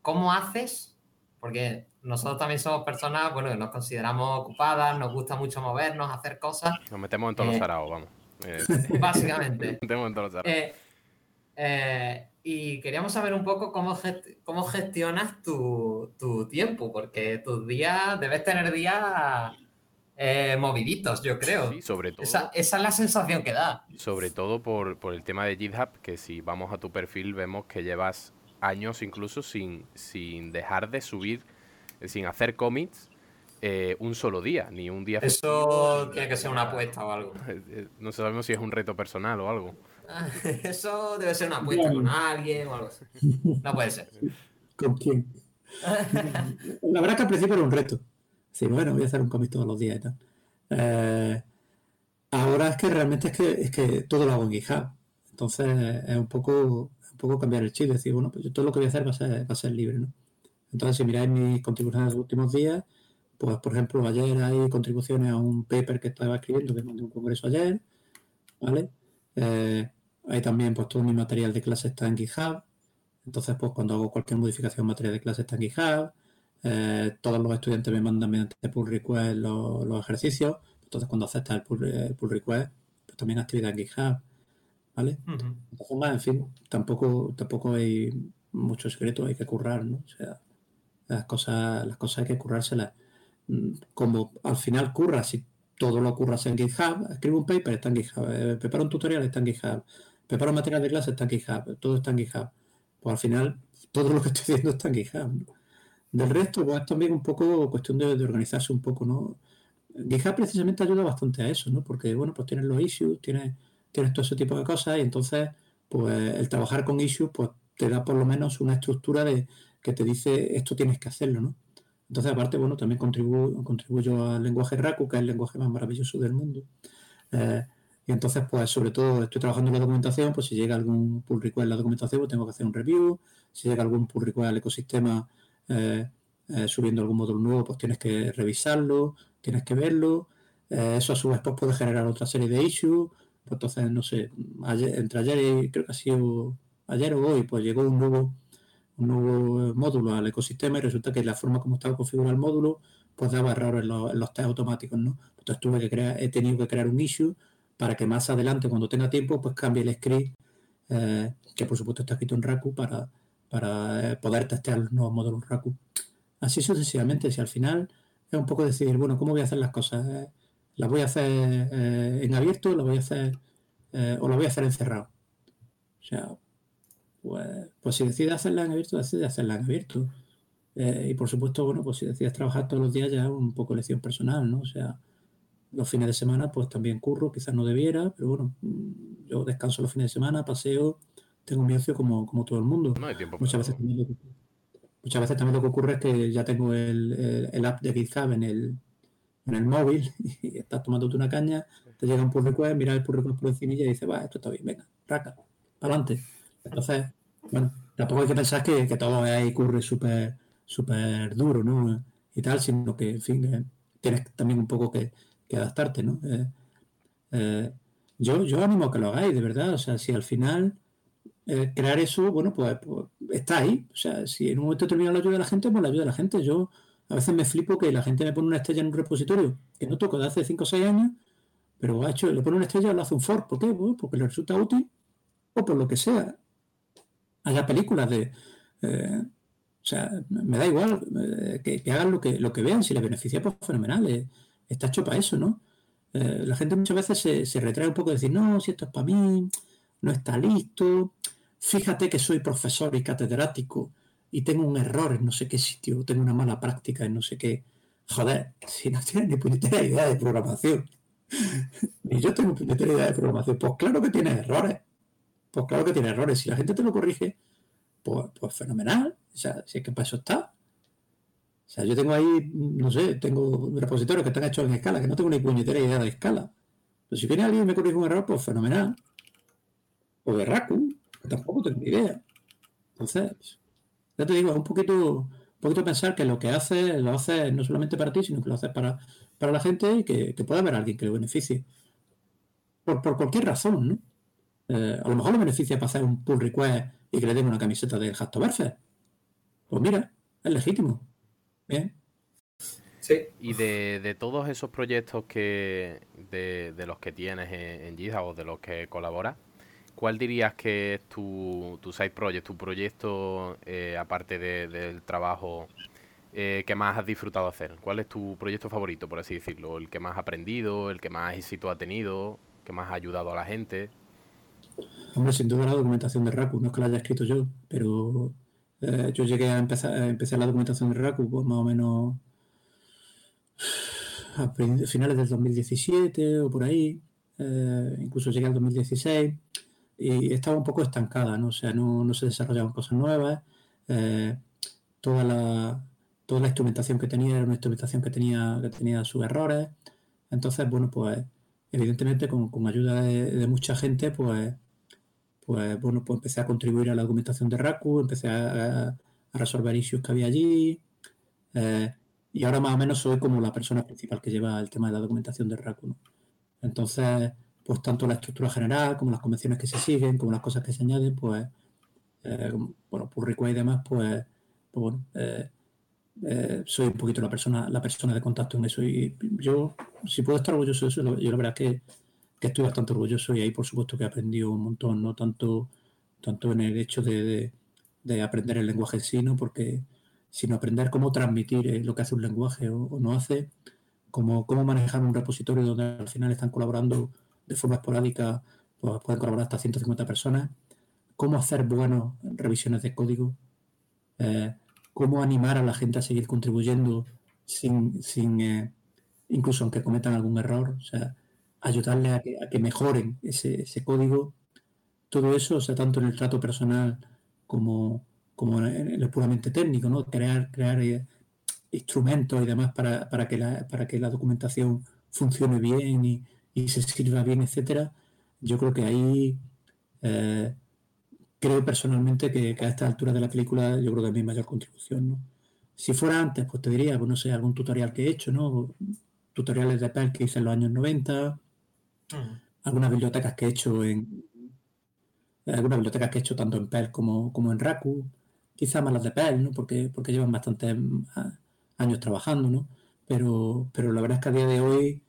¿Cómo haces? Porque nosotros también somos personas, bueno, que nos consideramos ocupadas, nos gusta mucho movernos, hacer cosas. Nos metemos en todos los eh, araos, vamos. Eh, básicamente. Nos metemos en todos los araos. Eh, y queríamos saber un poco cómo, cómo gestionas tu, tiempo, porque tus días, debes tener días eh, moviditos, yo creo. Sí, sobre todo. Esa, es la sensación que da. Sobre todo por, el tema de GitHub, que si vamos a tu perfil vemos que llevas años incluso sin, sin dejar de subir, sin hacer commits eh, un solo día, ni un día. Eso tiene que ser una apuesta o algo. No sabemos si es un reto personal o algo. Eso debe ser una apuesta con alguien o algo así. No puede ser. ¿Con quién? La verdad que al principio era un reto. Sí, bueno, voy a hacer un cómic todos los días y tal. Eh, ahora es que realmente es que, es que todo lo hago en GitHub. Entonces es un poco, un poco cambiar el chip, decir, bueno, pues todo lo que voy a hacer va a ser, va a ser libre, ¿no? Entonces, si miráis mis contribuciones de los últimos días, pues por ejemplo, ayer hay contribuciones a un paper que estaba escribiendo que mandé un congreso ayer, ¿vale? Eh, Ahí también, pues todo mi material de clase está en GitHub. Entonces, pues cuando hago cualquier modificación material de clase está en GitHub. Eh, todos los estudiantes me mandan mediante pull request los, ejercicios. Entonces, cuando aceptas el pull, request, pues también actividad en GitHub. ¿Vale? Entonces, en fin, tampoco, tampoco hay mucho secreto, hay que currar, ¿no? O sea, las cosas, las cosas hay que currárselas. Mm, como al final curra, si todo lo curras en GitHub, escribe un paper, está en GitHub, eh, prepara un tutorial, está en GitHub, preparo material de clase, está en GitHub, todo está en GitHub. Pues al final, todo lo que estoy haciendo está en GitHub. Del resto, pues es también un poco cuestión de, organizarse un poco, ¿no? GitHub precisamente ayuda bastante a eso, ¿no? Porque, bueno, pues tienes los issues, tienes, tienes todo ese tipo de cosas y entonces, pues el trabajar con issues, pues te da por lo menos una estructura de que te dice esto tienes que hacerlo, ¿no? Entonces, aparte, bueno, también contribuyo, contribuyo al lenguaje Raku, que es el lenguaje más maravilloso del mundo. Eh, y entonces, pues sobre todo estoy trabajando en la documentación, pues si llega algún pull request en la documentación, pues tengo que hacer un review. Si llega algún pull request al ecosistema eh, eh, subiendo algún módulo nuevo, pues tienes que revisarlo, tienes que verlo. Eh, eso a su vez pues, puede generar otra serie de issues. Pues entonces, no sé, entre ayer y creo que ha sido ayer o hoy, pues llegó un nuevo, un nuevo módulo al ecosistema y resulta que la forma como estaba configurado el módulo, pues daba errores en en los test automáticos, ¿no? Entonces tuve que crear, he tenido que crear un issue para que más adelante, cuando tenga tiempo, pues cambie el script, eh, que por supuesto está escrito en Raku, para, para eh, poder testear los nuevos módulos Raku. Así sucesivamente, si al final es un poco decidir, bueno, ¿cómo voy a hacer las cosas? Eh, ¿Las voy a hacer en abierto? ¿Las voy a hacer o las voy a hacer encerrado? O sea, pues, pues si decides hacerla en abierto, decides hacerla en abierto. y por supuesto, bueno, pues si decides trabajar todos los días ya es un poco elección personal, ¿no? O sea, los fines de semana pues también curro, quizás no debiera, pero bueno, mm, yo descanso los fines de semana, paseo, tengo mi ocio como, como todo el mundo. muchas, veces también lo que, muchas veces también lo que ocurre es que ya tengo el, el, app de GitHub en el, en el móvil y estás tomándote una caña, te llega un pull request, mira el pull request por encima y dices, va, esto está bien, venga, raca, adelante. Entonces, bueno, tampoco hay que pensar que, que todo ahí curre súper súper duro, ¿no? Y tal, sino que, en fin, tienes también un poco que, que adaptarte, ¿no? Eh, eh, yo, yo animo a que lo hagáis, de verdad. O sea, si al final eh, crear eso, bueno, pues, pues, está ahí. O sea, si en un momento termina la ayuda de la gente, pues la ayuda de la gente. Yo a veces me flipo que la gente me pone una estrella en un repositorio que no toco de hace 5 o 6 años, pero ha hecho, le pone una estrella lo hace un for. ¿Por qué? Porque le resulta útil o por lo que sea. Haya películas de... O sea, me da igual eh, que, hagan lo que, lo que vean, si les beneficia, pues fenomenal. Eh, está hecho para eso, ¿no? la gente muchas veces se, retrae un poco de decir, no, si esto es para mí, no está listo. Fíjate que soy profesor y catedrático y tengo un error en no sé qué sitio, tengo una mala práctica en no sé qué. Joder, si no tienes ni puñetera idea de programación. ni yo tengo puñetera idea de programación. Pues claro que tiene errores. Pues claro que tiene errores. Si la gente te lo corrige, pues, pues fenomenal. O sea, si es que para eso está. O sea, yo tengo ahí, no sé, tengo repositorios que están hechos en escala, que no tengo ni puñetera idea de escala. Pero si viene alguien y me corrige un error, pues fenomenal. O de Raku, tampoco tengo ni idea. Entonces, ya te digo, es un poquito, un poquito pensar que lo que hace lo hace no solamente para ti, sino que lo hace para, para la gente y que, pueda haber alguien que lo beneficie. Por, cualquier razón, ¿no? Eh, a lo mejor lo beneficia para hacer un pull request y que le den una camiseta del Hacktoberfest. Pues mira, es legítimo. Bien. Sí. Y de, todos esos proyectos que de, de los que tienes en, en o de los que colaboras, ¿Cuál dirías que es tu, tu side project, tu proyecto, eh, aparte del trabajo eh, que más has disfrutado hacer? ¿Cuál es tu proyecto favorito, por así decirlo? ¿El que más has aprendido, el que más éxito ha tenido, el que más ha ayudado a la gente? Hombre, sin duda la documentación de Raku, no es que la haya escrito yo, pero eh, yo llegué a empezar a empezar la documentación de Raku pues, más o menos a finales del 2017 o por ahí, incluso llegué al 2016 y estaba un poco estancada, ¿no? O sea, no, se desarrollaban cosas nuevas. Eh, toda, la, toda la instrumentación que tenía era una instrumentación que tenía, que tenía sus errores. Entonces, bueno, pues evidentemente con, con ayuda de, mucha gente, pues, pues bueno, pues empecé a contribuir a la documentación de Raku, empecé a, resolver issues que había allí. Eh, y ahora más o menos soy como la persona principal que lleva el tema de la documentación de Raku. ¿no? Entonces, pues tanto la estructura general como las convenciones que se siguen, como las cosas que se añaden, pues, eh, bueno, por request y demás, pues, pues bueno, eh, eh, soy un poquito la persona, la persona de contacto en eso. Y yo, si puedo estar orgulloso de eso, yo la verdad es que, estoy bastante orgulloso y ahí por supuesto que he aprendido un montón, no tanto, tanto en el hecho de, aprender el lenguaje en sí, porque sino aprender cómo transmitir lo que hace un lenguaje o, no hace, cómo, cómo manejar un repositorio donde al final están colaborando de forma esporádica pues, pueden colaborar hasta 150 personas, cómo hacer buenas revisiones de código, eh, cómo animar a la gente a seguir contribuyendo sin, sin eh, incluso aunque cometan algún error, ayudarles a que, mejoren ese, código. Todo eso, o sea, tanto en el trato personal como, como en el puramente técnico, ¿no? Crear, crear eh, instrumentos y demás para, para, que la, para que la documentación funcione bien y, se escriba bien, etcétera, yo creo que ahí eh, creo personalmente que, a esta altura de la película yo creo que es mi mayor contribución. ¿no? Si fuera antes, pues te diría, pues no sé, algún tutorial que he hecho, ¿no? Tutoriales de Perl que hice en los años 90, algunas bibliotecas que he hecho en algunas bibliotecas que he hecho tanto en Perl como, como en Raku, quizás más las de Perl, ¿no? Porque, porque llevan bastantes ah, años trabajando, ¿no? Pero, pero la verdad es que a día de hoy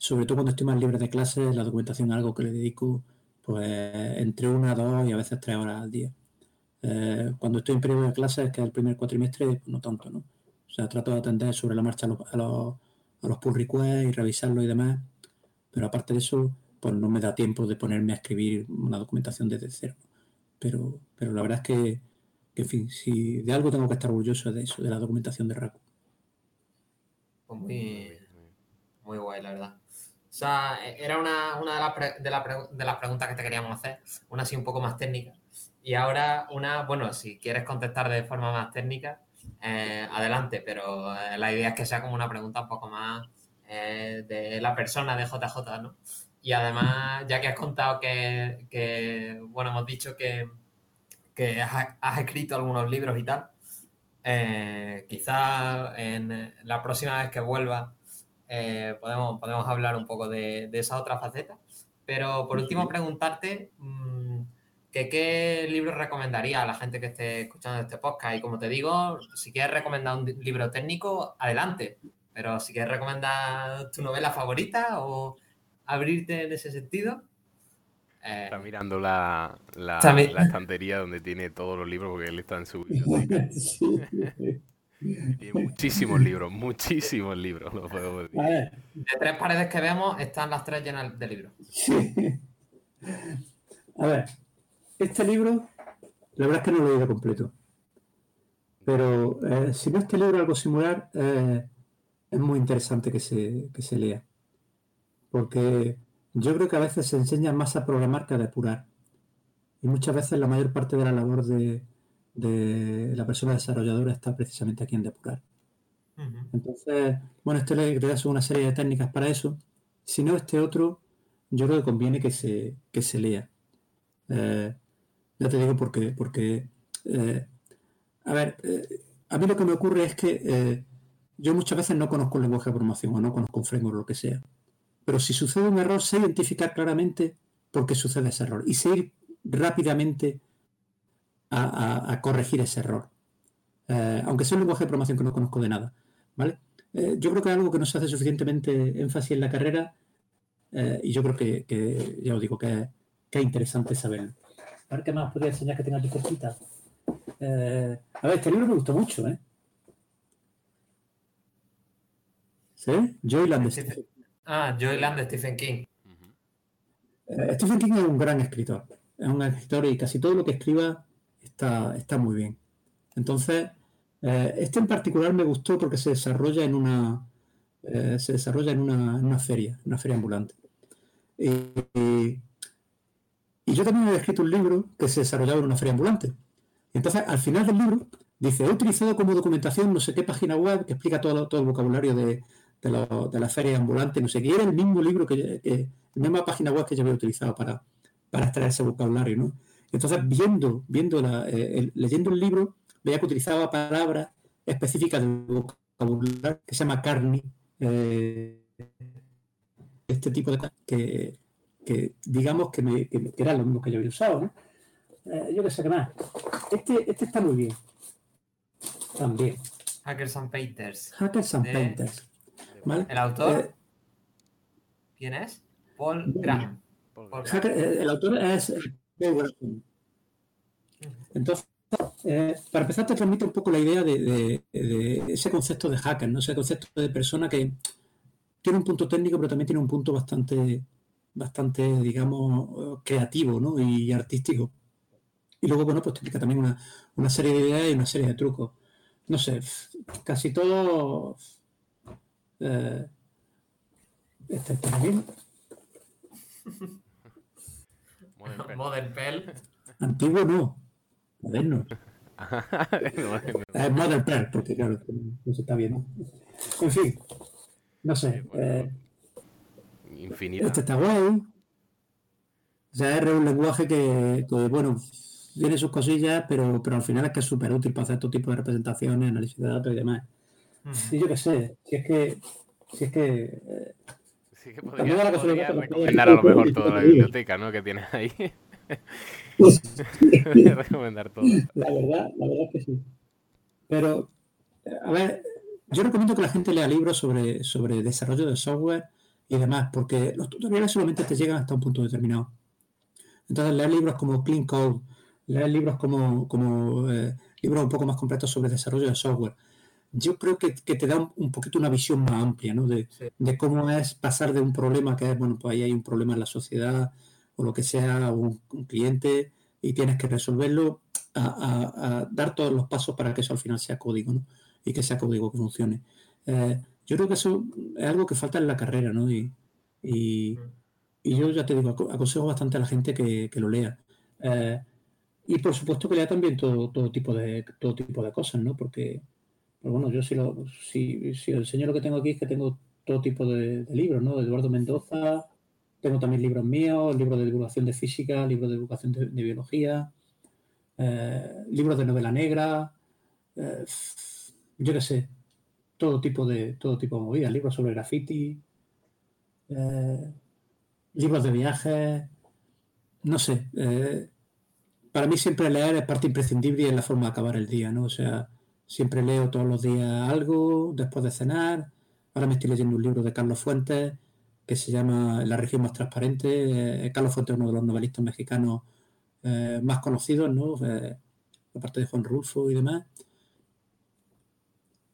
sobre todo cuando estoy más libre de clases, la documentación es algo que le dedico pues entre una, dos y a veces tres horas al día. Eh, cuando estoy en periodo de clases, que es el primer cuatrimestre, pues no tanto, ¿no? O sea, trato de atender sobre la marcha a los, a los, pull requests y revisarlo y demás, pero aparte de eso, pues no me da tiempo de ponerme a escribir una documentación desde cero. Pero, pero la verdad es que, que, en fin, si de algo tengo que estar orgulloso de eso, de la documentación de RACU. Pues muy, muy guay, la verdad. O sea, era una, una de, las de, la de, las preguntas que te queríamos hacer, una así un poco más técnica. Y ahora una, bueno, si quieres contestar de forma más técnica, eh, adelante, pero eh, la idea es que sea como una pregunta un poco más eh, de la persona de JJ, ¿no? Y además, ya que has contado que, que bueno, hemos dicho que, que has, has, escrito algunos libros y tal, quizás en la próxima vez que vuelvas eh, podemos, podemos hablar un poco de, esa otra faceta. Pero por último, preguntarte, mm, que qué libros recomendaría a la gente que esté escuchando este podcast. Y como te digo, si quieres recomendar un libro técnico, adelante. Pero si quieres recomendar tu novela favorita o abrirte en ese sentido. Eh, está mirando la, la, estantería donde tiene todos los libros porque él está en su Tiene muchísimos libros, muchísimos libros. De tres paredes que vemos, están las tres llenas de libros. A ver, este libro, la verdad es que no lo he leído completo. Pero eh, si no este libro algo similar, eh, es muy interesante que se, se lea. Porque yo creo que a veces se enseña más a programar que a depurar. Y muchas veces la mayor parte de la labor de, la persona desarrolladora está precisamente aquí en depurar. Entonces, bueno, este le da una serie de técnicas para eso. Si no, este otro, yo creo que conviene que se, que se lea. Eh, ya te digo por qué. Porque, eh, a ver, eh, a mí lo que me ocurre es que yo muchas veces no conozco el lenguaje de programación o no conozco un framework o lo que sea. Pero si sucede un error, sé identificar claramente por qué sucede ese error y sé ir rápidamente a, corregir ese error. aunque sea un lenguaje de programación que no conozco de nada. ¿vale? yo creo que es algo que no se hace suficientemente énfasis en la carrera y yo creo que, ya os digo, que, es interesante saberlo. A ver qué más podría enseñar que tenga aquí cortita. Eh, a ver, este libro me gustó mucho, ¿eh? ¿Sí? Joyland de Stephen Ah, Joyland de Stephen King. Eh, Stephen King es un gran escritor. Es un escritor y casi todo lo que escriba está, está muy bien. Entonces, eh, este en particular me gustó porque se desarrolla en una se desarrolla en una, en una feria, una feria ambulante. Y, y yo también he escrito un libro que se desarrollaba en una feria ambulante. entonces, al final del libro, dice, he utilizado como documentación no sé qué página web que explica todo, todo el vocabulario de, la feria ambulante, no sé qué. Era el mismo libro, que, la misma página web que yo había utilizado para, para extraer ese vocabulario, ¿no? Entonces, viendo, viendo eh, leyendo el libro, veía que utilizaba palabras específicas del vocabulario que se llama carni, eh, este tipo de que que digamos que, me, que, era lo mismo que yo había usado, ¿no? Eh, yo qué sé qué más. Este, este está muy bien. También. Hackers and Painters. Hackers and Painters. ¿Vale? ¿El autor? Eh, ¿Quién es? Paul Graham. Eh, el autor es Paul Graham. Entonces, para empezar, te transmite un poco la idea de, de, ese concepto de hacker, ¿no? ese concepto de persona que tiene un punto técnico, pero también tiene un punto bastante bastante, digamos, creativo ¿no? y artístico. Y luego, bueno, pues te explica también una, una, serie de ideas y una serie de trucos. No sé, casi todo... Eh, este está bien. Modern Pell. Antiguo no, moderno. es Modern Pell, porque claro, no se está bien. En fin, no sé. Eh, infinidad. Este está guay. O sea, R es un lenguaje que, bueno, tiene sus cosillas, pero, pero al final es que es súper útil para hacer todo tipo de representaciones, análisis de datos y demás. Y yo qué sé, si es que. Si es que. Eh, sí que podría, podría recomendar a lo mejor toda la biblioteca, ¿no? Que tienes ahí. recomendar todo. La verdad, la verdad es que sí. Pero, a ver, yo recomiendo que la gente lea libros sobre, sobre desarrollo de software y demás, porque los tutoriales solamente te llegan hasta un punto determinado. Entonces, leer libros como Clean Code, leer libros como, como eh, libros un poco más completos sobre desarrollo de software, yo creo que, te da un, poquito una visión más amplia, ¿no? De, cómo es pasar de un problema que es, bueno, pues ahí hay un problema en la sociedad o lo que sea, un, un cliente y tienes que resolverlo, a, dar todos los pasos para que eso al final sea código, ¿no? Y que sea código que funcione. Eh, yo creo que eso es algo que falta en la carrera, ¿no? Y, y, yo ya te digo, aconsejo bastante a la gente que, lo lea. Eh, y por supuesto que lea también todo, todo, tipo de, todo tipo de cosas, ¿no? Porque, pues bueno, yo si, lo, si, si enseño lo que tengo aquí es que tengo todo tipo de, libros, ¿no? De Eduardo Mendoza, tengo también libros míos, libros de divulgación de física, libros de divulgación de, biología, eh, libros de novela negra, eh, yo qué sé, todo tipo de, todo tipo de movidas, libros sobre graffiti, eh, libros de viajes, no sé. Para mí siempre leer es parte imprescindible y es la forma de acabar el día, ¿no? O sea, siempre leo todos los días algo después de cenar. Ahora me estoy leyendo un libro de Carlos Fuentes que se llama La región más transparente. Eh, Carlos Fuentes es uno de los novelistas mexicanos eh, más conocidos, ¿no? Eh, aparte de Juan Rulfo y demás.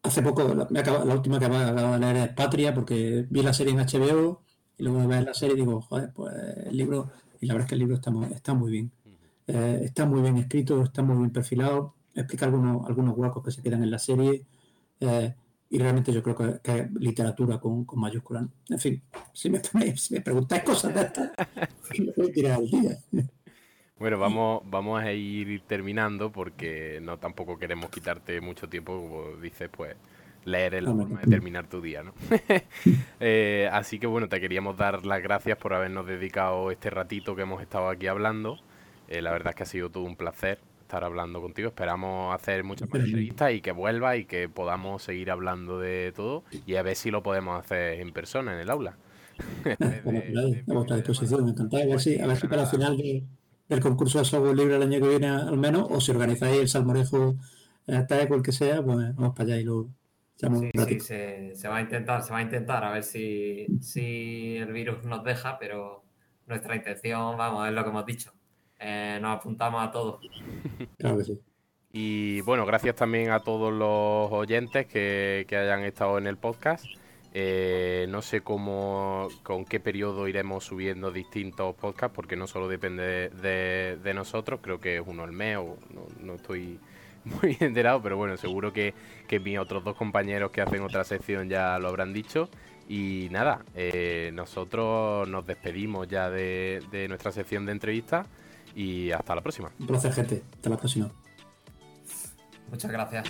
Hace poco, la, la última que acabo de leer es Patria, porque vi la serie en HBO y luego ver la serie y digo, joder, pues el libro, y la verdad es que el libro está muy, está muy bien. Está muy bien escrito, está muy bien perfilado, explica algunos, algunos huecos que se quedan en la serie. Eh, y realmente yo creo que, es literatura con, con mayúsculas. En fin, si me, si me preguntáis cosas de estas, me voy a tirar al día. Bueno, vamos, vamos a ir terminando porque no tampoco queremos quitarte mucho tiempo, como dices, pues leer el forma de terminar tu día, ¿no? Eh, así que bueno, te queríamos dar las gracias por habernos dedicado este ratito que hemos estado aquí hablando. Eh, la verdad es que ha sido todo un placer estar hablando contigo. Esperamos hacer muchas más entrevistas y que vuelva y que podamos seguir hablando de todo y a ver si lo podemos hacer en persona, en el aula. a vuestra disposición, encantado. A ver si, a ver si para el final de el concurso de software libre el año que viene al menos, o si organizáis el salmorejo hasta cual que sea, pues vamos para allá y lo sí, sí, se, va a intentar, se va a intentar a ver si, si el virus nos deja, pero nuestra intención, vamos, es lo que hemos dicho. Eh, nos apuntamos a todos. Claro que sí. Y bueno, gracias también a todos los oyentes que, que hayan estado en el podcast. Eh, no sé cómo, con qué periodo iremos subiendo distintos podcasts, porque no solo depende de, nosotros, creo que es uno al mes, o no, estoy muy enterado, pero bueno, seguro que, que, mis otros dos compañeros que hacen otra sección ya lo habrán dicho. Y nada, eh, nosotros nos despedimos ya de, de nuestra sección de entrevistas y hasta la próxima. Un placer, gente. Hasta la próxima. Muchas gracias.